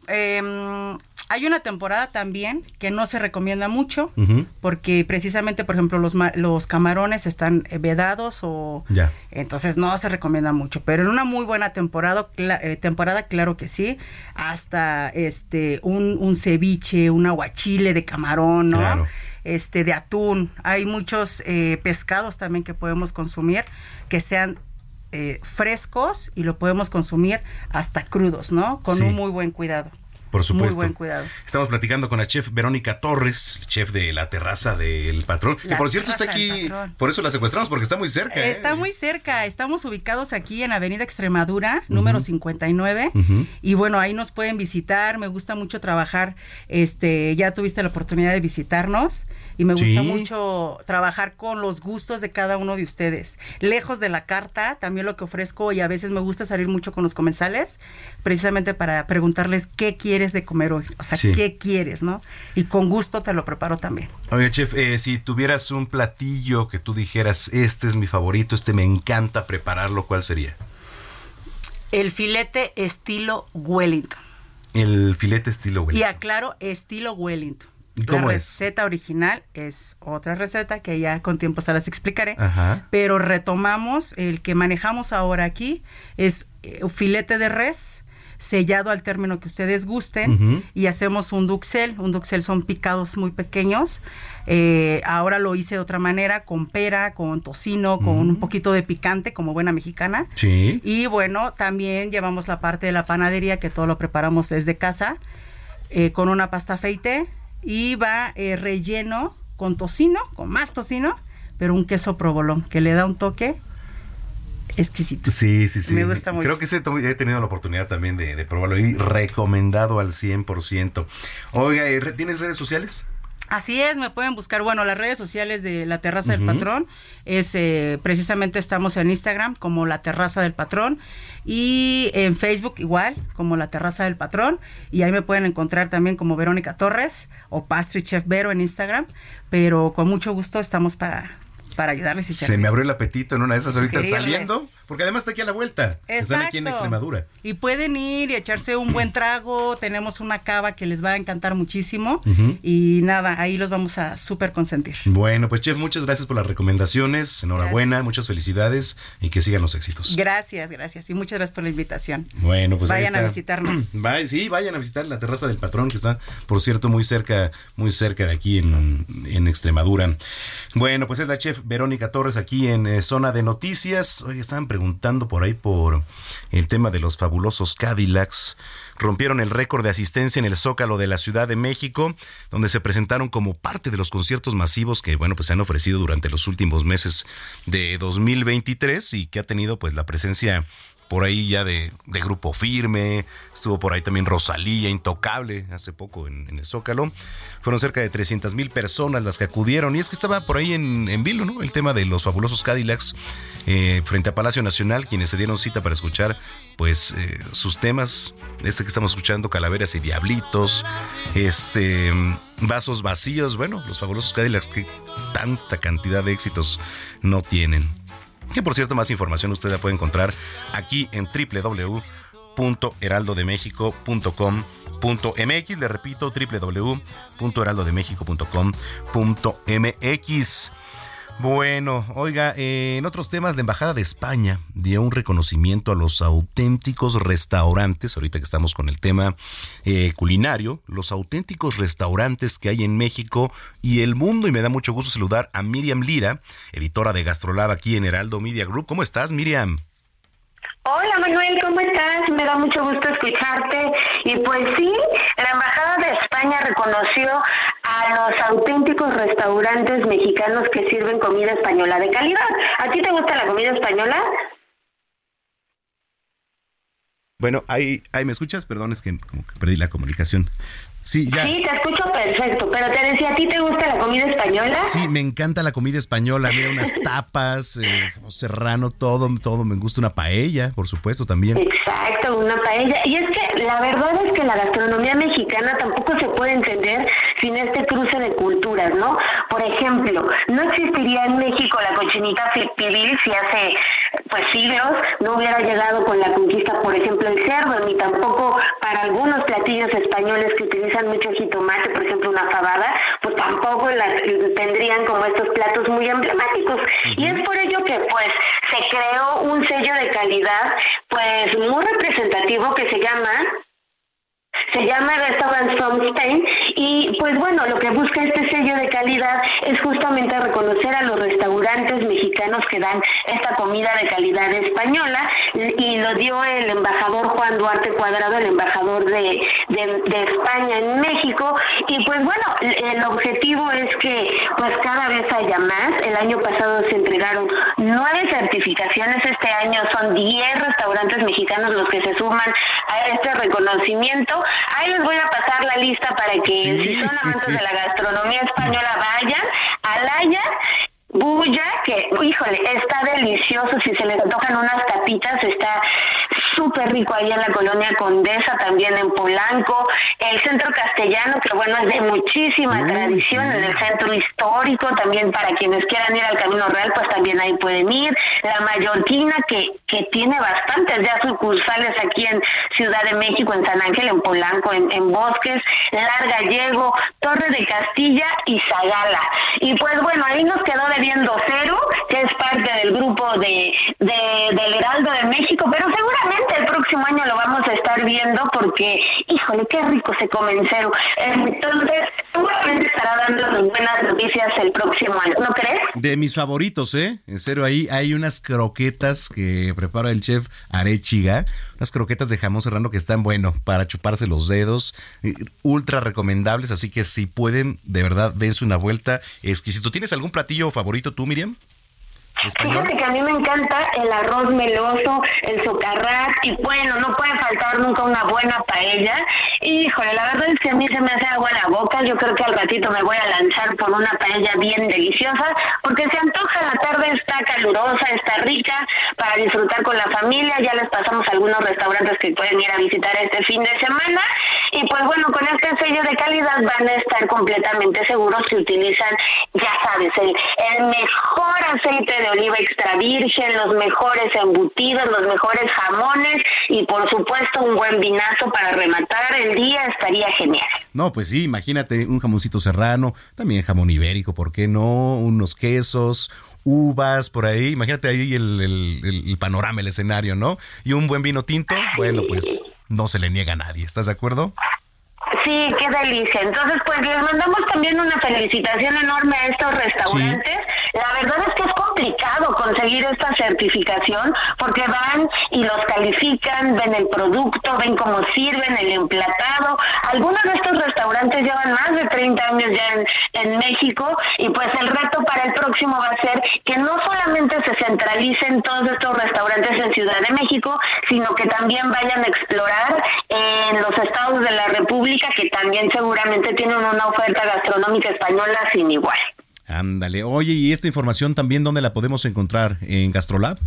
eh, Hay una temporada también que no se recomienda mucho porque precisamente, por ejemplo, los, ma- los camarones están eh, vedados o Ya. entonces no se recomienda mucho. Pero en una muy buena temporada, eh, temporada claro que sí, hasta este un, un ceviche, un aguachile de camarón, ¿no? Claro. Este de atún. Hay muchos eh, pescados también que podemos consumir que sean eh, frescos y lo podemos consumir hasta crudos, ¿no? Con Sí. un muy buen cuidado. Por supuesto. Muy buen cuidado. Estamos platicando con la chef Verónica Torres, chef de la terraza del patrón. que La por cierto está aquí, por eso la secuestramos, porque está muy cerca. ¿eh? Está muy cerca, estamos ubicados aquí en Avenida Extremadura, número 59, Ujú. y bueno, ahí nos pueden visitar, me gusta mucho trabajar, este, ya tuviste la oportunidad de visitarnos, y me gusta Sí. mucho trabajar con los gustos de cada uno de ustedes. Lejos de la carta, también lo que ofrezco, y a veces me gusta salir mucho con los comensales, precisamente para preguntarles qué quieres de comer hoy, o sea, Sí. qué quieres, ¿no? Y con gusto te lo preparo también. Oye, chef, eh, si tuvieras un platillo que tú dijeras, este es mi favorito, este me encanta prepararlo, ¿cuál sería? El filete estilo Wellington. El filete estilo güey. Y aclaro, estilo Wellington. ¿Y cómo la es? receta original es otra receta que ya con tiempo se las explicaré. Ajá. Pero retomamos el que manejamos ahora aquí es eh, filete de res sellado al término que ustedes gusten y hacemos un duxel. Un duxel son picados muy pequeños. Eh, ahora lo hice de otra manera con pera, con tocino, con un poquito de picante como buena mexicana. Sí. Y bueno, también llevamos la parte de la panadería que todo lo preparamos desde casa eh, con una pasta feite y va eh, relleno con tocino, con más tocino, pero un queso provolón que le da un toque exquisito. Sí, sí, sí. Me gusta mucho. Creo que ese he tenido la oportunidad también de, de probarlo y recomendado al 100%. Oiga, eh, ¿tienes redes sociales? Así es, me pueden buscar, bueno, las redes sociales de La Terraza del. Patrón, es eh, precisamente estamos en Instagram como La Terraza del Patrón y en Facebook igual como La Terraza del Patrón y ahí me pueden encontrar también como Verónica Torres o Pastry Chef Vero en Instagram, pero con mucho gusto estamos para, para ayudarles y Se servirles. me abrió el apetito en una de esas ahorita saliendo, porque además está aquí a la vuelta. Están aquí en Exacto. Extremadura. Y pueden ir y echarse un buen trago. Tenemos una cava que les va a encantar muchísimo. Y nada, ahí los vamos a súper consentir. Bueno, pues chef, muchas gracias por las recomendaciones. Enhorabuena, muchas felicidades y que sigan los éxitos. Gracias, gracias. Y muchas gracias por la invitación. Bueno, pues ahí Vayan a visitarnos. Va- sí, vayan a visitar la terraza del patrón, que está, por cierto, muy cerca, muy cerca de aquí en, en Extremadura. Bueno, pues es la chef Verónica Torres aquí en eh, Zona de Noticias. Hoy estaban preguntando por ahí por el tema de los fabulosos Cadillacs. Rompieron el récord de asistencia en el Zócalo de la Ciudad de México, donde se presentaron como parte de los conciertos masivos que, bueno, pues se han ofrecido durante los últimos meses de 2023 y que ha tenido pues la presencia por ahí ya de, de Grupo Firme, estuvo por ahí también Rosalía, Intocable, hace poco en, el Zócalo. Fueron cerca de 300 mil personas las que acudieron y es que estaba por ahí en, en vilo, ¿no? El tema de los fabulosos Cadillacs eh, frente a Palacio Nacional, quienes se dieron cita para escuchar pues eh, sus temas, este que estamos escuchando, Calaveras y Diablitos, este Vasos Vacíos, bueno, los fabulosos Cadillacs que tanta cantidad de éxitos no tienen. Que por cierto, más información usted la puede encontrar aquí en www.heraldodemexico.com.mx. Le repito, www.heraldodemexico.com.mx. Bueno, oiga, eh, en otros temas, la Embajada de España dio un reconocimiento a los auténticos restaurantes, ahorita que estamos con el tema eh, culinario, los auténticos restaurantes que hay en México y el mundo, y me da mucho gusto saludar a Miriam Lira, editora de Gastrolab aquí en Heraldo Media Group. ¿Cómo estás, Miriam? Hola Manuel, ¿cómo estás? Me da mucho gusto escucharte. Y pues sí, la Embajada de España reconoció a los auténticos restaurantes mexicanos que sirven comida española de calidad. ¿A ti te gusta la comida española? Bueno, ahí, ahí me escuchas, perdón, es que como que perdí la comunicación. Sí, ya. Sí, te escucho perfecto, pero te decía, ¿a ti te gusta la comida española? Sí, me encanta la comida española, mira, unas tapas, eh, serrano, todo, todo, me gusta una paella, por supuesto, también. Exacto, una paella. Y es que la verdad es que la gastronomía mexicana tampoco se puede entender sin este cruce de culturas, ¿no? Por ejemplo, no existiría en México la cochinita pibil si hace pues siglos, no hubiera llegado con la conquista, por ejemplo, el cerdo, ni tampoco para algunos platillos españoles que utilizan mucho jitomate, por ejemplo, una fabada, pues tampoco la, tendrían como estos platos muy emblemáticos. Y es por ello que pues se creó un sello de calidad pues muy representativo que se llama se llama Restaurant from Spain y pues bueno, lo que busca este sello de calidad es justamente reconocer a los restaurantes mexicanos que dan esta comida de calidad española y lo dio el embajador Juan Duarte Cuadrado, el embajador de, de, de España en México y pues bueno, el objetivo es que pues cada vez haya más. El año pasado se entregaron nueve certificaciones, este año son 10 restaurantes mexicanos los que se suman a este reconocimiento. Ahí les voy a pasar la lista para que si son amantes de la gastronomía española vayan. Alaya, Bulla, que híjole, está delicioso, si se les tocan unas tapitas, está súper rico ahí en la colonia Condesa, también en Polanco, el centro castellano, que bueno, es de muchísima tradición, en el centro histórico, también para quienes quieran ir al Camino Real, pues también ahí pueden ir, la Mallorquina, que, que tiene bastantes ya sucursales aquí en Ciudad de México, en San Ángel, en Polanco, en, en Bosques, Lar Gallego, Torre de Castilla y Zagala. Y pues bueno, ahí nos quedó debiendo cero, que es parte del grupo de, de del Heraldo de México, pero seguramente el próximo año lo vamos a estar viendo porque, híjole, qué rico se come en cero. Entonces, seguramente estará dando buenas noticias el próximo año, ¿no crees? De mis favoritos, ¿eh? En cero, ahí hay unas croquetas que prepara el chef Arechiga, unas croquetas de jamón serrano que están, bueno, para chuparse los dedos, eh, ultra recomendables, así que si pueden, de verdad, dense una vuelta exquisito. ¿Tienes algún platillo favorito tú, Miriam? Fíjate que a mí me encanta el arroz meloso, el socarrat y bueno, no puede faltar nunca una buena paella. Híjole, la verdad es que a mí se me hace agua la boca. Yo creo que al ratito me voy a lanzar por una paella bien deliciosa porque se antoja, la tarde está calurosa, está rica para disfrutar con la familia. Ya les pasamos algunos restaurantes que pueden ir a visitar este fin de semana. Y pues bueno, con este sello de calidad van a estar completamente seguros si utilizan, ya sabes, el, el mejor aceite de oliva extra virgen, los mejores embutidos, los mejores jamones y por supuesto un buen vinazo para rematar el día estaría genial. No, pues sí, imagínate un jamoncito serrano, también jamón ibérico, ¿por qué no? Unos quesos, uvas por ahí, imagínate ahí el, el- el- el panorama, el escenario, ¿no? Y un buen vino tinto, bueno, pues no se le niega a nadie, ¿estás de acuerdo? Sí, qué delicia. Entonces, pues les mandamos también una felicitación enorme a estos restaurantes. La verdad es que es complicado conseguir esta certificación porque van y los califican, ven el producto, ven cómo sirven, el emplatado. Algunos de estos restaurantes llevan más de 30 años ya en, en México y pues el reto para el próximo va a ser que no solamente se centralicen todos estos restaurantes en Ciudad de México, sino que también vayan a explorar en los estados de la República que también seguramente tienen una oferta gastronómica española sin igual. Ándale, oye, ¿y esta información también dónde la podemos encontrar? ¿En Gastrolab?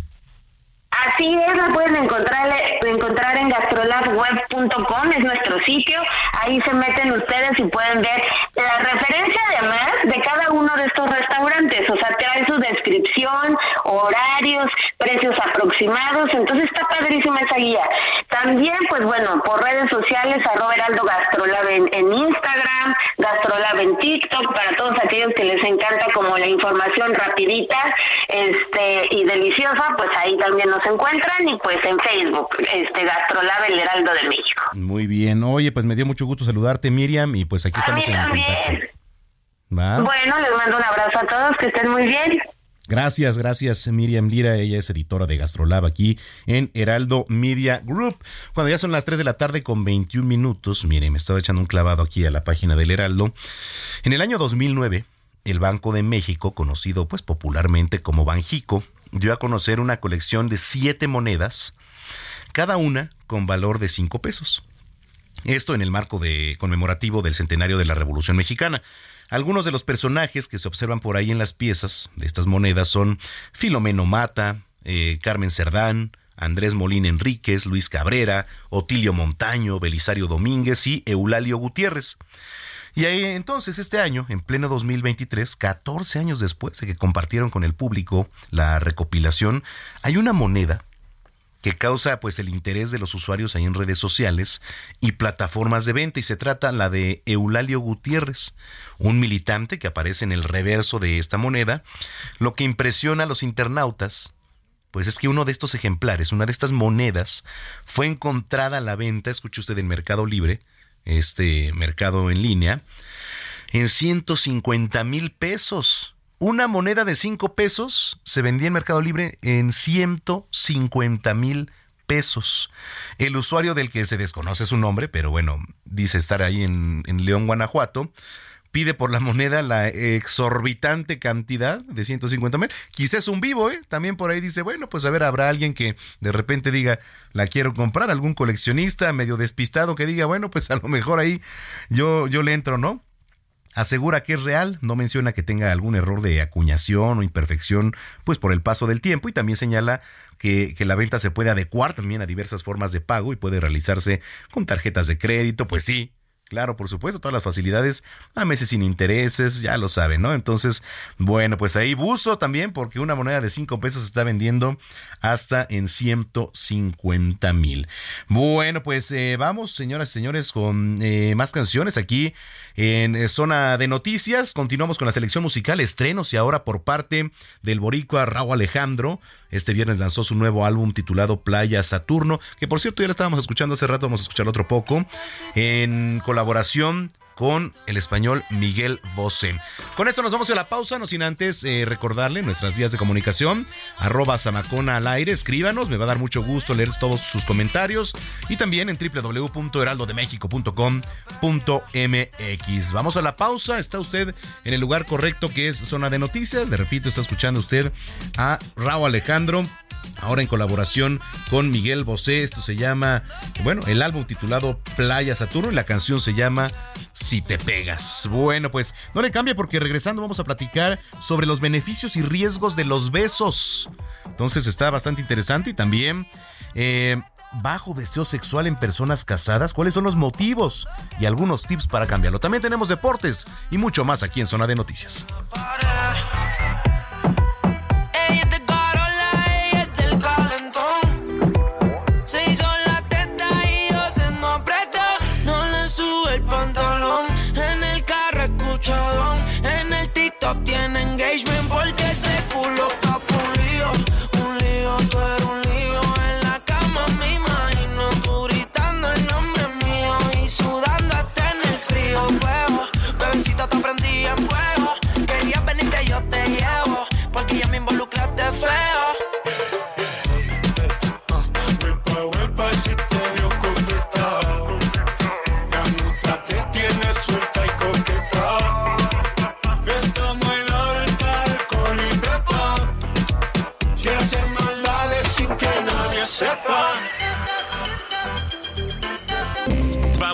Así es, la pueden encontrar, encontrar en gastrolabweb.com, es nuestro sitio. Ahí se meten ustedes y pueden ver la referencia además de cada uno de estos restaurantes. O sea, trae su descripción, horarios, precios aproximados. Entonces está padrísima esa guía. También, pues bueno, por redes sociales, arroba Heraldo Gastrolab en, en Instagram, Gastrolab en TikTok, para todos aquellos que les encanta como la información rapidita este y deliciosa, pues ahí también nos encuentran y pues en Facebook, este Gastrolab El Heraldo de México. Muy bien, oye, pues me dio mucho gusto saludarte, Miriam, y pues aquí estamos en contacto. ¿Va? Bueno, les mando un abrazo a todos, que estén muy bien. Gracias, gracias Miriam Lira, ella es editora de Gastrolab aquí en Heraldo Media Group. Cuando ya son las 3 de la tarde con 21 minutos, miren, me estaba echando un clavado aquí a la página del Heraldo. En el año 2009, el Banco de México, conocido pues popularmente como Banjico, dio a conocer una colección de siete monedas, cada una con valor de 5 pesos. Esto en el marco de conmemorativo del centenario de la Revolución Mexicana. Algunos de los personajes que se observan por ahí en las piezas de estas monedas son Filomeno Mata, eh, Carmen Cerdán, Andrés Molín Enríquez, Luis Cabrera, Otilio Montaño, Belisario Domínguez y Eulalio Gutiérrez. Y ahí entonces este año, en pleno 2023, 14 años después de que compartieron con el público la recopilación, hay una moneda que causa pues el interés de los usuarios ahí en redes sociales y plataformas de venta y se trata la de Eulalio Gutiérrez, un militante que aparece en el reverso de esta moneda, lo que impresiona a los internautas pues es que uno de estos ejemplares, una de estas monedas fue encontrada a la venta, escuche usted en Mercado Libre, este mercado en línea, en 150 mil pesos. Una moneda de 5 pesos se vendía en Mercado Libre en 150 mil pesos. El usuario del que se desconoce su nombre, pero bueno, dice estar ahí en, en León, Guanajuato, pide por la moneda la exorbitante cantidad de 150 mil. Quizás un vivo, ¿eh? También por ahí dice, bueno, pues a ver, habrá alguien que de repente diga, la quiero comprar, algún coleccionista medio despistado que diga, bueno, pues a lo mejor ahí yo, yo le entro, ¿no? Asegura que es real, no menciona que tenga algún error de acuñación o imperfección, pues por el paso del tiempo, y también señala que, que, la venta se puede adecuar también a diversas formas de pago y puede realizarse con tarjetas de crédito, pues sí, Claro, por supuesto, todas las facilidades a meses sin intereses, ya lo saben, ¿no? Entonces, bueno, pues ahí buzo también, porque una moneda de 5 pesos está vendiendo hasta en 150 mil. Bueno, pues eh, vamos, señoras y señores, con eh, más canciones aquí en eh, Zona de Noticias. Continuamos con la selección musical, estrenos y ahora por parte del boricua Raúl Alejandro. Este viernes lanzó su nuevo álbum titulado Playa Saturno, que por cierto ya lo estábamos escuchando hace rato, vamos a escuchar otro poco, en colaboración con el español Miguel Bosé. Con esto nos vamos a la pausa, no sin antes eh, recordarle nuestras vías de comunicación, arroba Samacona al aire, escríbanos, me va a dar mucho gusto leer todos sus comentarios y también en www.heraldodemexico.com.mx. Vamos a la pausa, está usted en el lugar correcto que es Zona de Noticias, le repito, está escuchando usted a Raúl Alejandro ahora en colaboración con Miguel Bosé. Esto se llama, bueno, el álbum titulado Playa Saturno y la canción se llama Si te pegas. Bueno, pues no le cambie porque regresando vamos a platicar sobre los beneficios y riesgos de los besos. Entonces está bastante interesante y también... Eh, bajo deseo sexual en personas casadas, cuáles son los motivos y algunos tips para cambiarlo. También tenemos deportes y mucho más aquí en Zona de Noticias.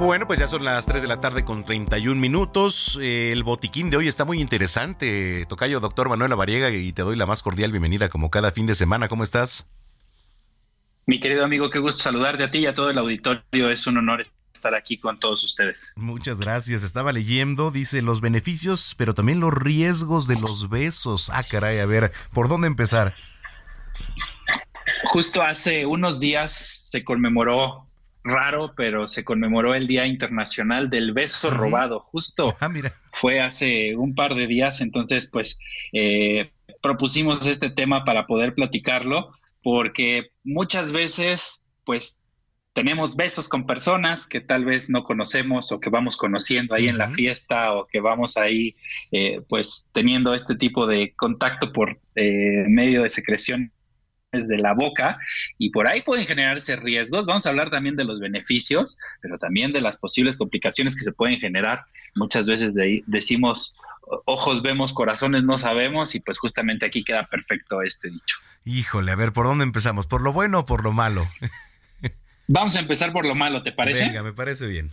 Bueno, pues ya son las 3 de la tarde con 31 minutos. El botiquín de hoy está muy interesante. Tocayo, doctor Manuel Lavariega, y te doy la más cordial bienvenida como cada fin de semana. ¿Cómo estás? Mi querido amigo, qué gusto saludarte a ti y a todo el auditorio. Es un honor estar aquí con todos ustedes. Muchas gracias. Estaba leyendo, dice los beneficios, pero también los riesgos de los besos. Ah, caray, a ver, ¿por dónde empezar? Justo hace unos días se conmemoró, raro, pero se conmemoró el Día Internacional del Beso. Robado. Justo Ah, mira. fue hace un par de días, entonces pues eh, propusimos este tema para poder platicarlo, porque muchas veces pues tenemos besos con personas que tal vez no conocemos o que vamos conociendo ahí en la fiesta o que vamos ahí eh, pues teniendo este tipo de contacto por eh, medio de secreción de la boca y por ahí pueden generarse riesgos. Vamos a hablar también de los beneficios, pero también de las posibles complicaciones que se pueden generar. Muchas veces de decimos ojos vemos, corazones no sabemos y pues justamente aquí queda perfecto este dicho. Híjole, a ver, ¿por dónde empezamos? ¿Por lo bueno o por lo malo? Vamos a empezar por lo malo, ¿te parece? Venga, me parece bien.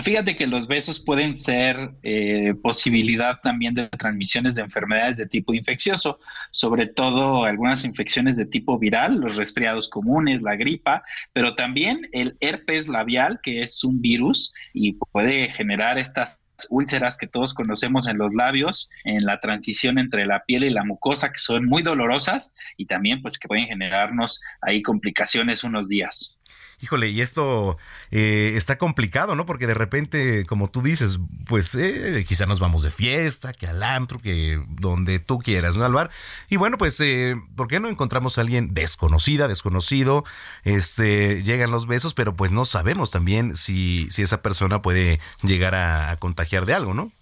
Fíjate que los besos pueden ser eh, posibilidad también de transmisiones de enfermedades de tipo infeccioso, sobre todo algunas infecciones de tipo viral, los resfriados comunes, la gripa, pero también el herpes labial, que es un virus y puede generar estas úlceras que todos conocemos en los labios, en la transición entre la piel y la mucosa, que son muy dolorosas y también pues que pueden generarnos ahí complicaciones unos días. Híjole, y esto eh, está complicado, ¿no? Porque de repente, como tú dices, pues eh, quizá nos vamos de fiesta, que al antro, que donde tú quieras, ¿no? Al bar. Y bueno, pues, eh, ¿por qué no encontramos a alguien desconocida, desconocido? Este, llegan los besos, pero pues no sabemos también si, si esa persona puede llegar a, a contagiar de algo, ¿no?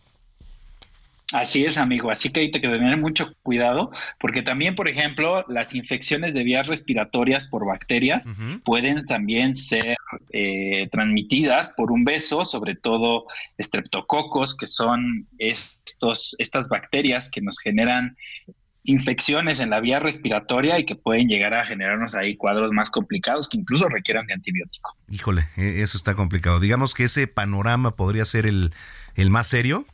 Así es, amigo. Así que hay que tener mucho cuidado porque también, por ejemplo, las infecciones de vías respiratorias por bacterias pueden también ser eh, transmitidas por un beso, sobre todo estreptococos, que son estos, estas bacterias que nos generan infecciones en la vía respiratoria y que pueden llegar a generarnos ahí cuadros más complicados que incluso requieran de antibiótico. Híjole, eh, eso está complicado. Digamos que ese panorama podría ser el, el más serio.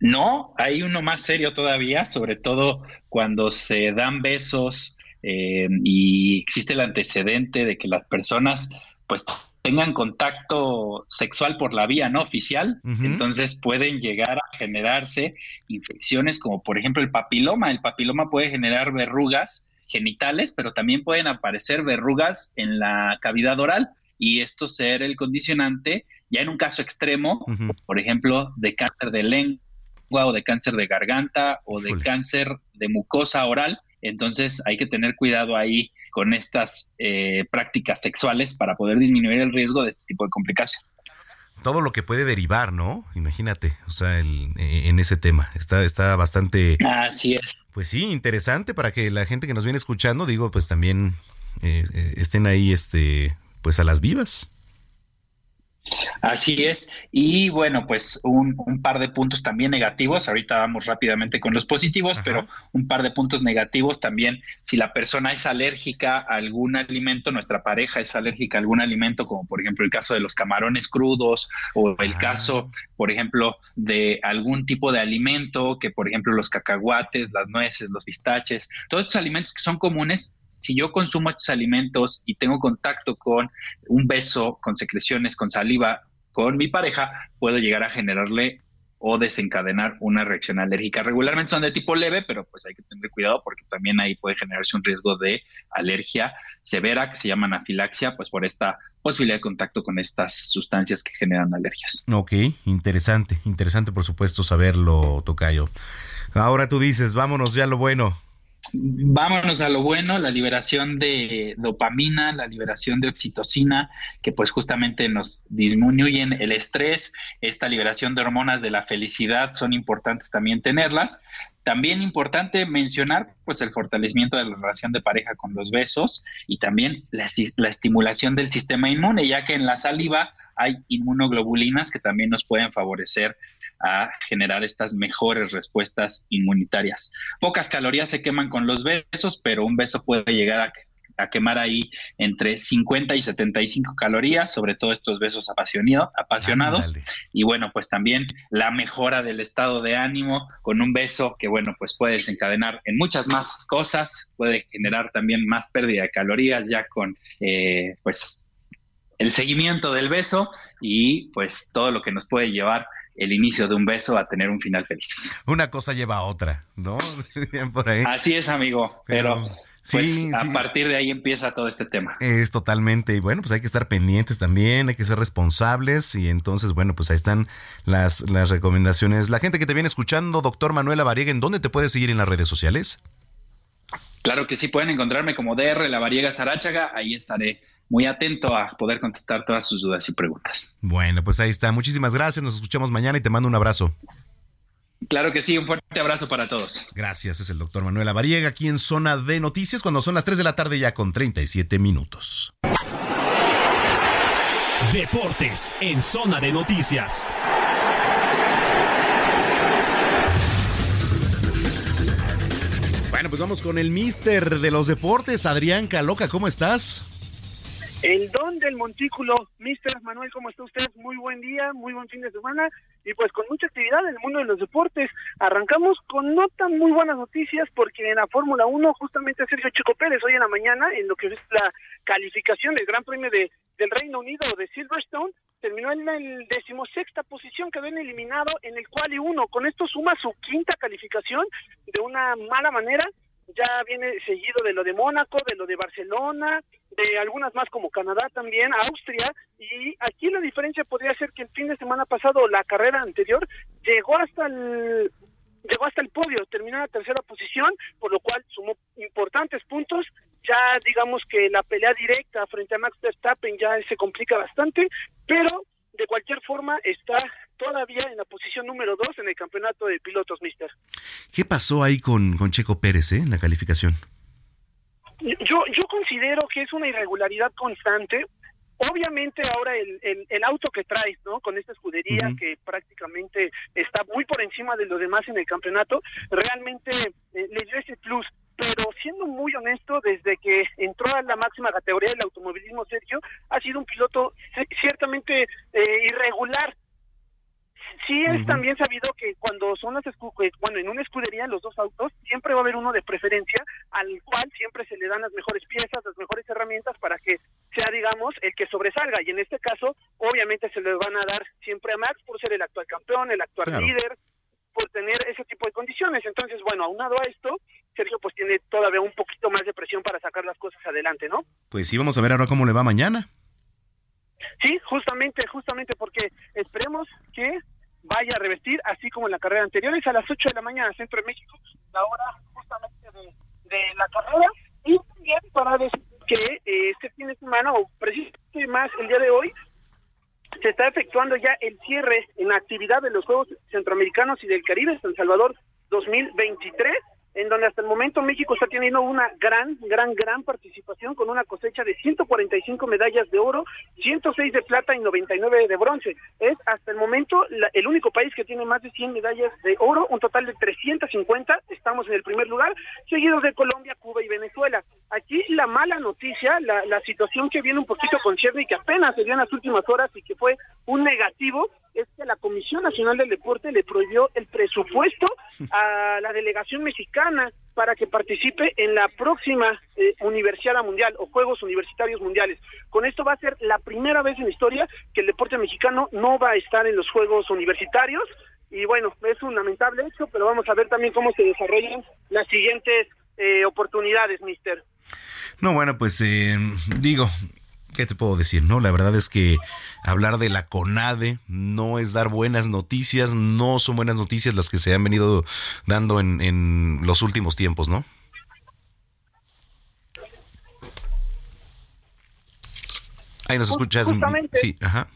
No, hay uno más serio todavía, sobre todo cuando se dan besos eh, y existe el antecedente de que las personas pues tengan contacto sexual por la vía no oficial, entonces pueden llegar a generarse infecciones como por ejemplo el papiloma. El papiloma puede generar verrugas genitales, pero también pueden aparecer verrugas en la cavidad oral. Y esto ser el condicionante ya en un caso extremo, por ejemplo, de cáncer de lengua o de cáncer de garganta o de cáncer de mucosa oral. Entonces hay que tener cuidado ahí con estas eh, prácticas sexuales para poder disminuir el riesgo de este tipo de complicación. Todo lo que puede derivar, ¿no? Imagínate, o sea, el- eh, en ese tema. Está, está bastante... Así es. Pues sí, interesante para que la gente que nos viene escuchando, digo, pues también eh, eh, estén ahí, este, pues a las vivas. Así es. Y bueno, pues un, un par de puntos también negativos. Ahorita vamos rápidamente con los positivos, pero un par de puntos negativos también. Si la persona es alérgica a algún alimento, nuestra pareja es alérgica a algún alimento, como por ejemplo el caso de los camarones crudos o el caso, por ejemplo, de algún tipo de alimento, que por ejemplo los cacahuates, las nueces, los pistaches, todos estos alimentos que son comunes. Si yo consumo estos alimentos y tengo contacto con un beso, con secreciones, con saliva, con mi pareja, puedo llegar a generarle o desencadenar una reacción alérgica. Regularmente son de tipo leve, pero pues hay que tener cuidado porque también ahí puede generarse un riesgo de alergia severa que se llama anafilaxia, pues por esta posibilidad de contacto con estas sustancias que generan alergias. Ok, interesante, interesante por supuesto saberlo, Tocayo. Ahora tú dices, vámonos ya lo bueno. Vámonos a lo bueno, la liberación de dopamina, la liberación de oxitocina, que pues justamente nos disminuyen el estrés, esta liberación de hormonas de la felicidad son importantes también tenerlas. También importante mencionar pues el fortalecimiento de la relación de pareja con los besos y también la, la estimulación del sistema inmune, ya que en la saliva hay inmunoglobulinas que también nos pueden favorecer a generar estas mejores respuestas inmunitarias. Pocas calorías se queman con los besos, pero un beso puede llegar a, a quemar ahí entre 50 y 75 calorías, sobre todo estos besos apasionado- apasionados. Y bueno, pues también la mejora del estado de ánimo con un beso que, bueno, pues puede desencadenar en muchas más cosas, puede generar también más pérdida de calorías ya con, eh, pues, el seguimiento del beso y pues todo lo que nos puede llevar el inicio de un beso a tener un final feliz. Una cosa lleva a otra, ¿no? Por ahí. Así es, amigo, pero, sí, pues a sí. partir de ahí empieza todo este tema. Es totalmente, y bueno, pues hay que estar pendientes también, hay que ser responsables y entonces, bueno, pues ahí están las, las recomendaciones. La gente que te viene escuchando, doctor Manuela Variega, ¿en dónde te puede seguir en las redes sociales? Claro que sí, pueden encontrarme como DR La Variega Sarachaga, ahí estaré muy atento a poder contestar todas sus dudas y preguntas. Bueno, pues ahí está. Muchísimas gracias, nos escuchamos mañana y te mando un abrazo. Claro que sí, un fuerte abrazo para todos. Gracias, es el doctor Manuela Variega aquí en Zona de Noticias cuando son las 3 de la tarde ya con 37 minutos. Deportes en Zona de Noticias. Bueno, pues vamos con el mister de los deportes, Adrián Caloca, ¿cómo estás? El don del montículo, Mister Manuel, ¿cómo está usted? Muy buen día, muy buen fin de semana y pues con mucha actividad en el mundo de los deportes. Arrancamos con no tan muy buenas noticias porque en la Fórmula 1 justamente Sergio Chico Pérez hoy en la mañana en lo que es la calificación del Gran Premio de, del Reino Unido de Silverstone terminó en el decimosexta posición, quedó en eliminado en el cual y uno. Con esto suma su quinta calificación de una mala manera ya viene seguido de lo de Mónaco, de lo de Barcelona, de algunas más como Canadá también, Austria, y aquí la diferencia podría ser que el fin de semana pasado, la carrera anterior, llegó hasta el llegó hasta el podio, terminó en la tercera posición, por lo cual sumó importantes puntos, ya digamos que la pelea directa frente a Max Verstappen ya se complica bastante, pero de cualquier forma está todavía en la posición número dos en el campeonato de pilotos, mister. ¿Qué pasó ahí con, con Checo Pérez eh, en la calificación? Yo, yo considero que es una irregularidad constante. Obviamente ahora el, el, el auto que traes, ¿no? Con esta escudería que prácticamente está muy por encima de los demás en el campeonato, realmente eh, le dio ese plus. Pero siendo muy honesto, desde que entró a la máxima categoría del automovilismo Sergio, ha sido un piloto ci- ciertamente eh, irregular. Sí es también sabido que cuando son las que, bueno, en una escudería los dos autos siempre va a haber uno de preferencia al cual siempre se le dan las mejores piezas, las mejores herramientas para que sea, digamos, el que sobresalga. Y en este caso, obviamente se le van a dar siempre a Max por ser el actual campeón, el actual Claro. líder, por tener ese tipo de condiciones. Entonces, bueno, aunado a esto, Sergio pues tiene todavía un poquito más de presión para sacar las cosas adelante, ¿no? Pues sí, vamos a ver ahora cómo le va mañana. Sí, justamente, justamente porque esperemos que vaya a revestir, así como en la carrera anterior, es a las 8 de la mañana, Centro de México, la hora justamente de, la carrera, y también para decir que eh, este fin de semana, o precisamente más el día de hoy, se está efectuando ya el cierre en actividad de los Juegos Centroamericanos y del Caribe San Salvador 2023, en donde hasta el momento México está teniendo una gran, gran, gran participación con una cosecha de 145 medallas de oro, 106 de plata y 99 de bronce. Es hasta el momento la- el único país que tiene más de 100 medallas de oro, un total de 350. Estamos en el primer lugar, seguidos de Colombia, Cuba y Venezuela. Aquí la mala noticia, la, la situación que viene un poquito con Cherny, que apenas se dio en las últimas horas y que fue un negativo, es que la Comisión Nacional del Deporte le prohibió el presupuesto a la delegación mexicana para que participe en la próxima eh, Universidad Mundial o Juegos Universitarios Mundiales. Con esto va a ser la primera vez en la historia que el deporte mexicano no va a estar en los Juegos Universitarios y bueno, es un lamentable hecho, pero vamos a ver también cómo se desarrollan las siguientes eh, oportunidades, mister. No, bueno, pues eh, digo, ¿qué te puedo decir? No, la verdad es que hablar de la CONADE no es dar buenas noticias, no son buenas noticias las que se han venido dando en, en los últimos tiempos, ¿no? Ahí nos escuchas. justamente. Sí, ajá.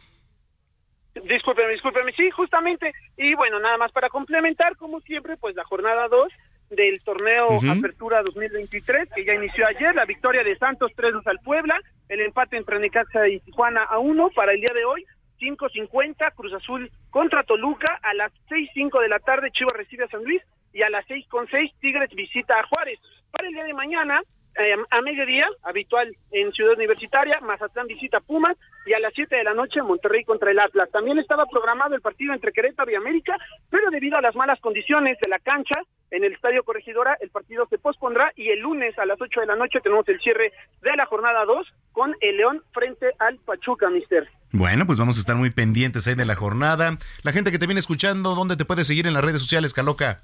Discúlpeme, discúlpeme, sí, justamente. Y bueno, nada más para complementar, como siempre, pues la jornada 2 del torneo. Apertura 2023, que ya inició ayer, la victoria de Santos 3 al Puebla, el empate entre Necaxa y Tijuana a 1 para el día de hoy, 5.50, Cruz Azul contra Toluca, a las 6.05 de la tarde Chivas recibe a San Luis y a las 6.06 Tigres visita a Juárez. Para el día de mañana, eh, a mediodía, habitual en Ciudad Universitaria, Mazatlán visita Pumas y a las 7 de la noche Monterrey contra el Atlas. También estaba programado el partido entre Querétaro y América, pero debido a las malas condiciones de la cancha en el Estadio Corregidora, el partido se pospondrá y el lunes a las 8 de la noche tenemos el cierre de la jornada 2 con el León frente al Pachuca, mister. Bueno, pues vamos a estar muy pendientes ahí de la jornada. La gente que te viene escuchando, ¿dónde te puede seguir en las redes sociales, Caloca?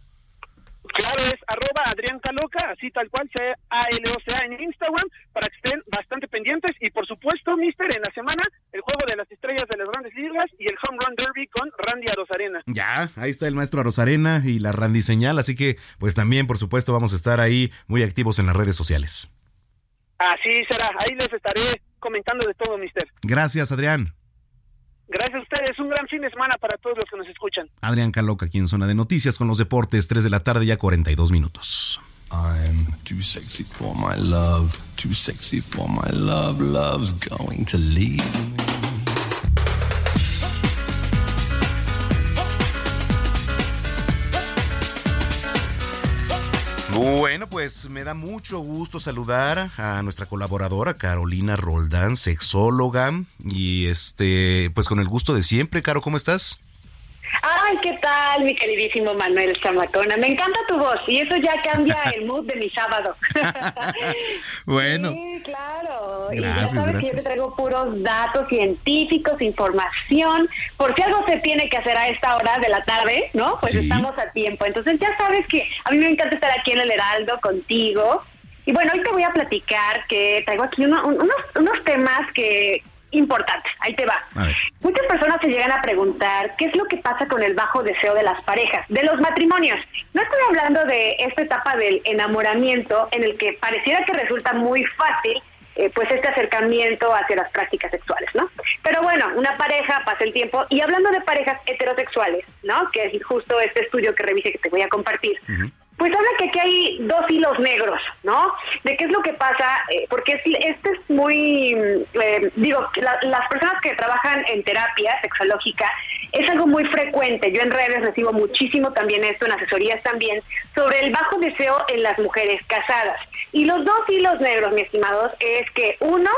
Claro, es arroba Adrián Caloca, así tal cual, C-A-L-O-C-A en Instagram, para que estén bastante pendientes. Y por supuesto, mister, en la semana, el juego de las estrellas de las grandes ligas y el Home Run Derby con Randy Arozarena. Ya, ahí está el maestro Arosarena y la Randy Señal, así que pues también, por supuesto, vamos a estar ahí muy activos en las redes sociales. Así será, ahí les estaré comentando de todo, mister. Gracias, Adrián. Gracias a ustedes, un gran fin de semana para todos los que nos escuchan. Adrián Caloca aquí en Zona de Noticias con los deportes, 3 de la tarde, ya 42 minutos. I'm too sexy for my love, too sexy for my love, love's going to leave Bueno, pues me da mucho gusto saludar a nuestra colaboradora Carolina Roldán, sexóloga, y este, pues con el gusto de siempre, Caro, ¿cómo estás? Ay, ¿qué tal, mi queridísimo Manuel Zamacona? Me encanta tu voz y eso ya cambia el mood de mi sábado. Bueno. Sí, claro. y Gracias, ya sabes que yo te traigo puros datos científicos, información. Por si algo se tiene que hacer a esta hora de la tarde, ¿no? Pues Sí. estamos a tiempo. Entonces ya sabes que a mí me encanta estar aquí en el Heraldo contigo. Y bueno, hoy te voy a platicar que traigo aquí uno- un- unos, unos temas que importantes. Ahí te va. Muchas personas se llegan a preguntar qué es lo que pasa con el bajo deseo de las parejas, de los matrimonios. No estoy hablando de esta etapa del enamoramiento en el que pareciera que resulta muy fácil eh, pues este acercamiento hacia las prácticas sexuales, ¿no? Pero bueno, una pareja pasa el tiempo y hablando de parejas heterosexuales, ¿no? Que es justo este estudio que revise que te voy a compartir. Pues habla que aquí hay dos hilos negros, ¿no? De qué es lo que pasa, eh, porque es, este es muy, mm, eh, digo, la- las personas que trabajan en terapia sexológica es algo muy frecuente. Yo en redes recibo muchísimo también esto, en asesorías también, sobre el bajo deseo en las mujeres casadas. Y los dos hilos negros, mis estimados, es que uno,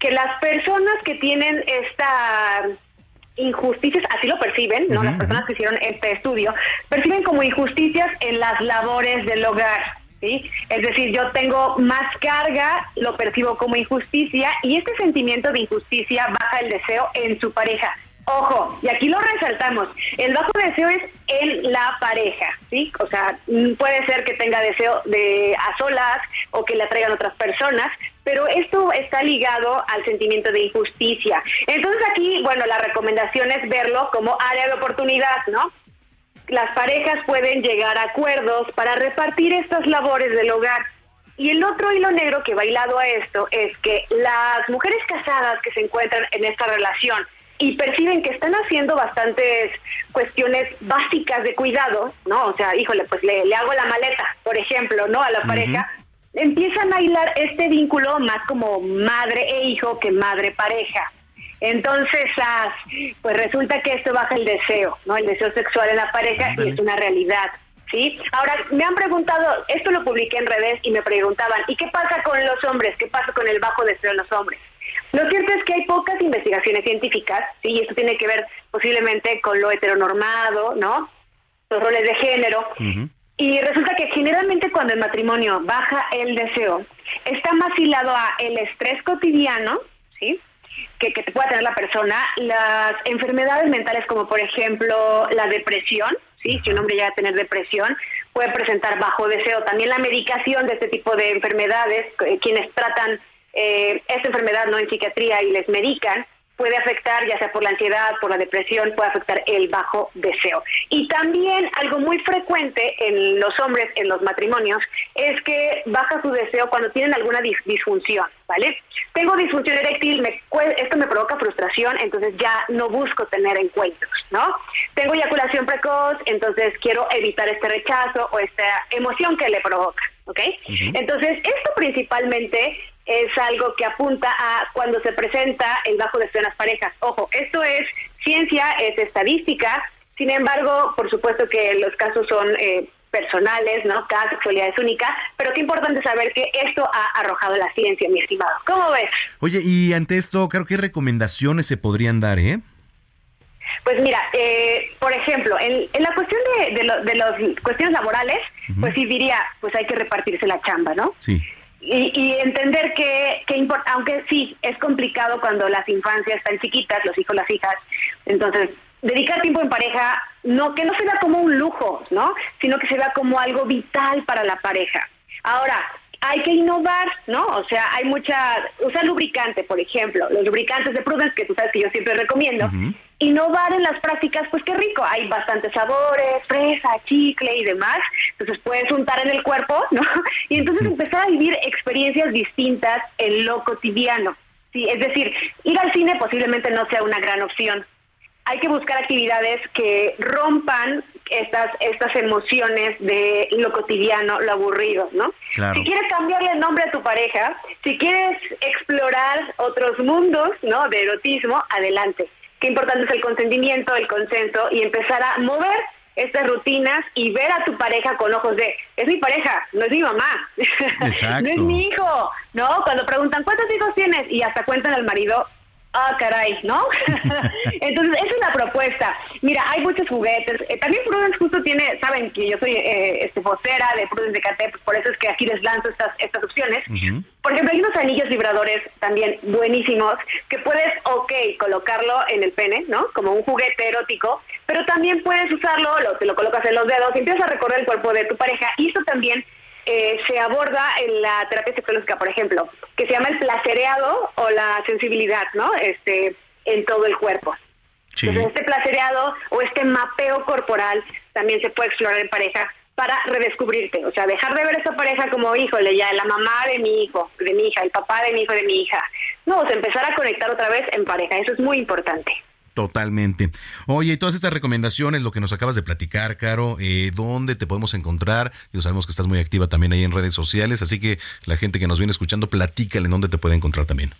que las personas que tienen esta injusticias, así lo perciben, ¿no? Las personas que hicieron este estudio, perciben como injusticias en las labores del hogar, ¿sí? Es decir, yo tengo más carga, lo percibo como injusticia y este sentimiento de injusticia baja el deseo en su pareja. Ojo, y aquí lo resaltamos, el bajo deseo es en la pareja, ¿sí? O sea, mm, puede ser que tenga deseo de a solas o que le atraigan otras personas, pero esto está ligado al sentimiento de injusticia. Entonces aquí, bueno, la recomendación es verlo como área de oportunidad, ¿no? Las parejas pueden llegar a acuerdos para repartir estas labores del hogar. Y el otro hilo negro que va hilado a esto es que las mujeres casadas que se encuentran en esta relación y perciben que están haciendo bastantes cuestiones básicas de cuidado, ¿no? O sea, híjole, pues le, le hago la maleta, por ejemplo, ¿no? A la pareja, empiezan a hilar este vínculo más como madre e hijo que madre pareja. Entonces, ah, pues resulta que esto baja el deseo, ¿no? El deseo sexual en la pareja y es una realidad, ¿sí? Ahora, me han preguntado, esto lo publiqué en redes y me preguntaban, ¿y qué pasa con los hombres? ¿Qué pasa con el bajo deseo en los hombres? Lo cierto es que hay pocas investigaciones científicas, ¿sí? Y esto tiene que ver posiblemente con lo heteronormado, ¿no? Los roles de género. Y resulta que generalmente cuando el matrimonio baja el deseo, está más hilado a el estrés cotidiano, ¿sí? Que, que pueda tener la persona, las enfermedades mentales como por ejemplo la depresión, ¿sí? Si un hombre llega a tener depresión, puede presentar bajo deseo. También la medicación de este tipo de enfermedades, eh, quienes tratan eh, esta enfermedad no en psiquiatría y les medican, puede afectar, ya sea por la ansiedad, por la depresión, puede afectar el bajo deseo. Y también algo muy frecuente en los hombres, en los matrimonios, es que baja su deseo cuando tienen alguna dis- disfunción, ¿vale? Tengo disfunción eréctil, me esto me provoca frustración, entonces ya no busco tener encuentros, ¿no? Tengo eyaculación precoz, entonces quiero evitar este rechazo o esta emoción que le provoca, ¿ok? Entonces, esto principalmente es algo que apunta a cuando se presenta el bajo deseo en las parejas. Ojo, esto es ciencia, es estadística, sin embargo, por supuesto que los casos son eh, personales, ¿no? Cada sexualidad es única, pero qué importante saber que esto ha arrojado la ciencia, mi estimado. ¿Cómo ves? Oye, y ante esto, creo que recomendaciones se podrían dar, ¿eh? Pues mira, eh, por ejemplo, en, en la cuestión de, de, lo- de las cuestiones laborales, pues sí diría, pues hay que repartirse la chamba, ¿no? Sí. Y, y entender que, que impor- aunque sí, es complicado cuando las infancias están chiquitas, los hijos, las hijas, entonces dedicar tiempo en pareja, no que no se vea como un lujo, ¿no? Sino que se vea como algo vital para la pareja. Ahora, hay que innovar, ¿no? O sea, hay mucha, usar lubricante, por ejemplo, los lubricantes de Prudence, que tú sabes que yo siempre recomiendo, innovar en las prácticas, pues qué rico, hay bastantes sabores, fresa, chicle y demás, entonces puedes untar en el cuerpo, ¿no? Y entonces empezar a vivir experiencias distintas en lo cotidiano, ¿sí? Es decir, ir al cine posiblemente no sea una gran opción, hay que buscar actividades que rompan estas estas emociones de lo cotidiano, lo aburrido, ¿no? Claro. Si quieres cambiarle el nombre a tu pareja, si quieres explorar otros mundos, ¿no? De erotismo, adelante. Qué importante es el consentimiento, el consenso y empezar a mover estas rutinas y ver a tu pareja con ojos de, es mi pareja, no es mi mamá, no es mi hijo, ¿no? Cuando preguntan, ¿cuántos hijos tienes? Y hasta cuentan al marido, ah, caray, ¿no? Entonces, esa es la propuesta. Mira, hay muchos juguetes. Eh, también Prudence justo tiene, saben que yo soy eh, este, vocera de Prudence de Catep, por eso es que aquí les lanzo estas, estas opciones. Por ejemplo, hay unos anillos vibradores también buenísimos que puedes, ok, colocarlo en el pene, ¿no? Como un juguete erótico, pero también puedes usarlo, lo, te lo colocas en los dedos y empiezas a recorrer el cuerpo de tu pareja. Y esto también eh, se aborda en la terapia psicológica, por ejemplo, que se llama el placereado o la sensibilidad, ¿no? Este, en todo el cuerpo. Entonces, este placereado o este mapeo corporal también se puede explorar en pareja para redescubrirte, o sea, dejar de ver a esta pareja como, híjole, ya la mamá de mi hijo, de mi hija, el papá de mi hijo, de mi hija. No, o sea, empezar a conectar otra vez en pareja, eso es muy importante. Totalmente. Oye, y todas estas recomendaciones, lo que nos acabas de platicar, Caro, eh, ¿dónde te podemos encontrar? Yo sabemos que estás muy activa también ahí en redes sociales, así que la gente que nos viene escuchando, platícale en dónde te puede encontrar también.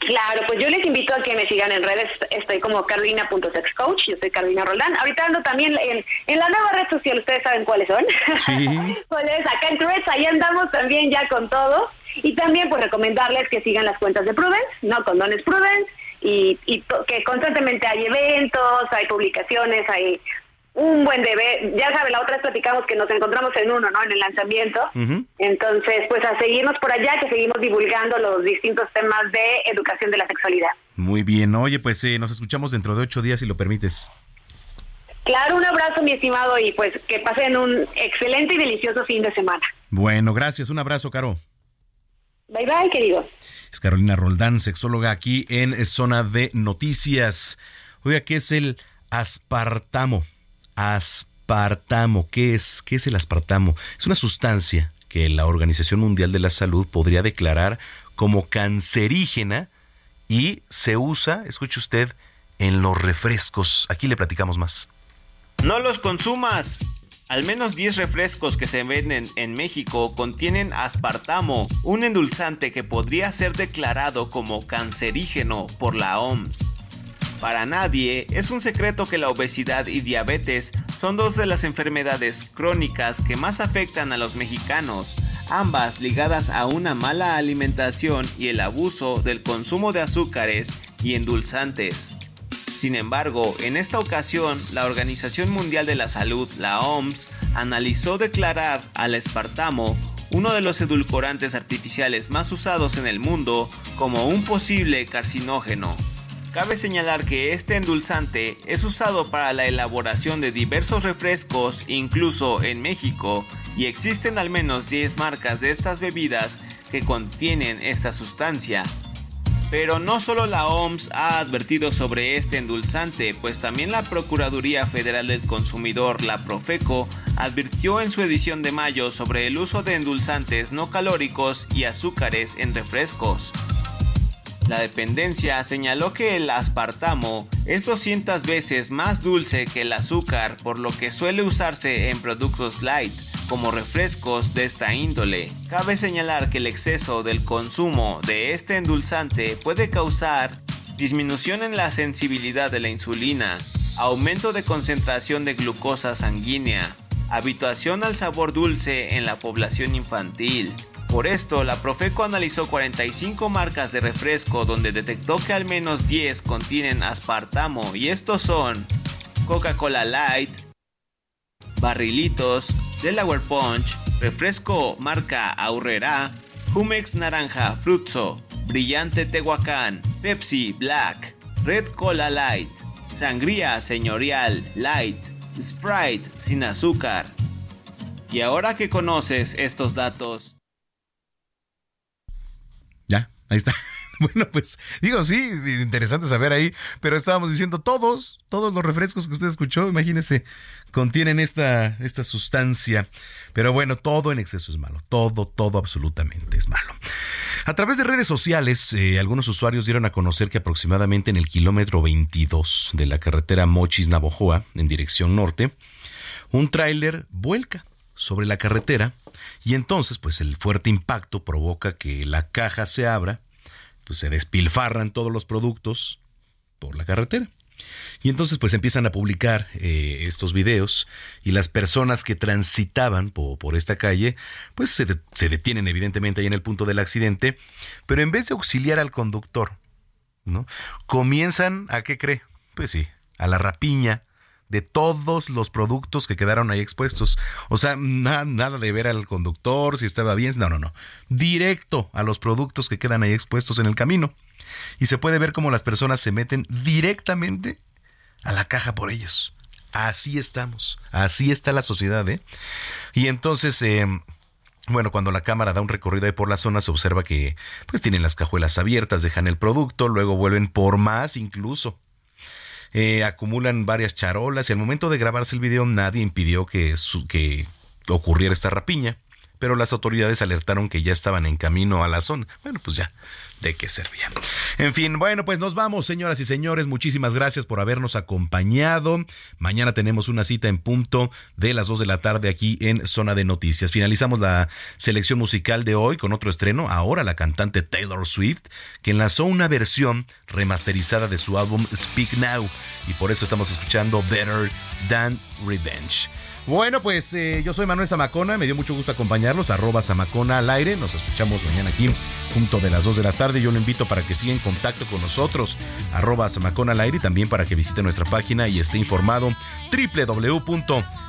Claro, pues yo les invito a que me sigan en redes. Estoy como carolina.sexcoach. Yo soy Carolina Roldán. Ahorita ando también en, en la nueva red social. Ustedes saben cuáles son. Sí. ¿Cuáles? Acá en Threads. Ahí andamos también ya con todo. Y también pues recomendarles que sigan las cuentas de Prudence, ¿no? Condones Prudence. Y, y que constantemente hay eventos, hay publicaciones, hay un buen debe. Ya saben, la otra vez platicamos que nos encontramos en uno, ¿no? En el lanzamiento. Entonces, pues a seguirnos por allá, que seguimos divulgando los distintos temas de educación de la sexualidad. Muy bien. Oye, pues eh, nos escuchamos dentro de ocho días, si lo permites. Claro, un abrazo, mi estimado, y pues que pasen un excelente y delicioso fin de semana. Bueno, gracias. Un abrazo, Caro. Bye bye, querido. Carolina Roldán, sexóloga aquí en Zona de Noticias. Oiga, ¿qué es el aspartamo? Aspartamo, ¿qué es? ¿Qué es el aspartamo? Es una sustancia que la Organización Mundial de la Salud podría declarar como cancerígena y se usa, escuche usted, en los refrescos. Aquí le platicamos más. No los consumas. Al menos 10 refrescos que se venden en México contienen aspartamo, un endulzante que podría ser declarado como cancerígeno por la OMS. Para nadie es un secreto que la obesidad y diabetes son dos de las enfermedades crónicas que más afectan a los mexicanos, ambas ligadas a una mala alimentación y el abuso del consumo de azúcares y endulzantes. Sin embargo, en esta ocasión, la Organización Mundial de la Salud, la OMS, analizó declarar al espartamo, uno de los edulcorantes artificiales más usados en el mundo, como un posible carcinógeno. Cabe señalar que este endulzante es usado para la elaboración de diversos refrescos, incluso en México, y existen al menos 10 marcas de estas bebidas que contienen esta sustancia. Pero no solo la OMS ha advertido sobre este endulzante, pues también la Procuraduría Federal del Consumidor, la Profeco, advirtió en su edición de mayo sobre el uso de endulzantes no calóricos y azúcares en refrescos. La dependencia señaló que el aspartamo es 200 veces más dulce que el azúcar, por lo que suele usarse en productos light, como refrescos de esta índole. Cabe señalar que el exceso del consumo de este endulzante puede causar disminución en la sensibilidad de la insulina, aumento de concentración de glucosa sanguínea, habituación al sabor dulce en la población infantil, por esto, la Profeco analizó 45 marcas de refresco donde detectó que al menos 10 contienen aspartamo y estos son Coca-Cola Light, Barrilitos, Delaware Punch, refresco marca Aurrera, Jumex Naranja Frutzo, Brillante Tehuacán, Pepsi Black, Red Cola Light, Sangría Señorial Light, Sprite sin azúcar. Y ahora que conoces estos datos, Ya, ahí está. Bueno, pues digo, sí, interesante saber ahí, pero estábamos diciendo todos, todos los refrescos que usted escuchó, imagínese, contienen esta, esta sustancia. Pero bueno, todo en exceso es malo, todo, todo absolutamente es malo. A través de redes sociales, eh, algunos usuarios dieron a conocer que aproximadamente en el kilómetro 22 de la carretera Mochis-Navojoa, en dirección norte, un tráiler vuelca sobre la carretera y entonces pues el fuerte impacto provoca que la caja se abra pues se despilfarran todos los productos por la carretera. Y entonces pues empiezan a publicar eh, estos videos y las personas que transitaban por, por esta calle pues se, se detienen evidentemente ahí en el punto del accidente, pero en vez de auxiliar al conductor, ¿no? Comienzan a qué cree? Pues sí, a la rapiña de todos los productos que quedaron ahí expuestos. O sea, na- nada de ver al conductor si estaba bien, no, no, no. Directo a los productos que quedan ahí expuestos en el camino. Y se puede ver cómo las personas se meten directamente a la caja por ellos. Así estamos. Así está la sociedad, ¿eh? Y entonces, eh, bueno, cuando la cámara da un recorrido ahí por la zona, se observa que pues tienen las cajuelas abiertas, dejan el producto, luego vuelven por más incluso. Eh, acumulan varias charolas y al momento de grabarse el video nadie impidió que, su- que ocurriera esta rapiña, pero las autoridades alertaron que ya estaban en camino a la zona. Bueno, pues ya, ¿de qué servía? En fin, bueno, pues nos vamos, señoras y señores. Muchísimas gracias por habernos acompañado. Mañana tenemos una cita en punto de las 2 de la tarde aquí en Zona de Noticias. Finalizamos la selección musical de hoy con otro estreno. Ahora la cantante Taylor Swift, que enlazó una versión remasterizada de su álbum Speak Now. Y por eso estamos escuchando Better Than Revenge. Bueno, pues eh, yo soy Manuel Zamacona, me dio mucho gusto acompañarlos, arroba Zamacona al aire, nos escuchamos mañana aquí, punto de las 2 de la tarde, yo lo invito para que siga en contacto con nosotros, arroba Zamacona al aire, y también para que visite nuestra página y esté informado,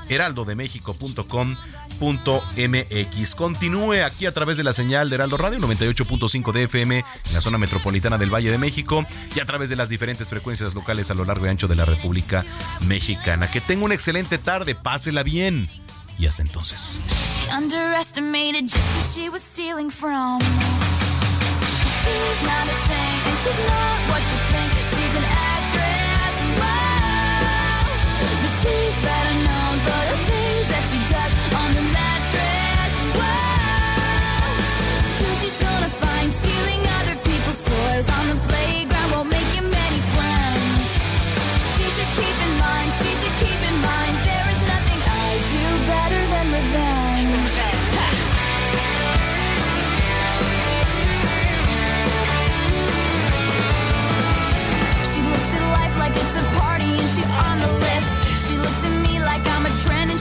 www.heraldodemexico.com.mx. Continúe aquí a través de la señal de Heraldo Radio 98.5 de FM en la zona metropolitana del Valle de México y a través de las diferentes frecuencias locales a lo largo y ancho de la República Mexicana. Que tenga una excelente tarde, pásela bien y hasta entonces. She's not a saint, and she's not what you think. She's an actress,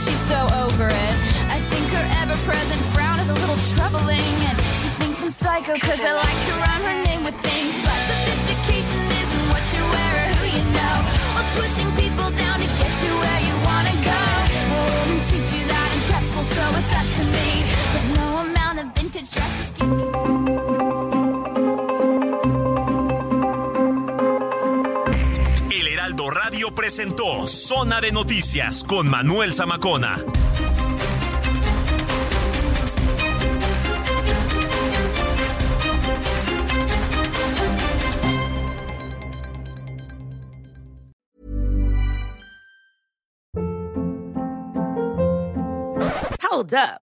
she's so over it. I think her ever present frown is a little troubling. And she thinks I'm psycho because I like to rhyme her name with things. But sophistication isn't what you wear or who you know. Or pushing people down to get you where you want to go. They didn't teach you that in prep school, so it's up to me. Radio presentó Zona de Noticias con Manuel Zamacona. Hold up.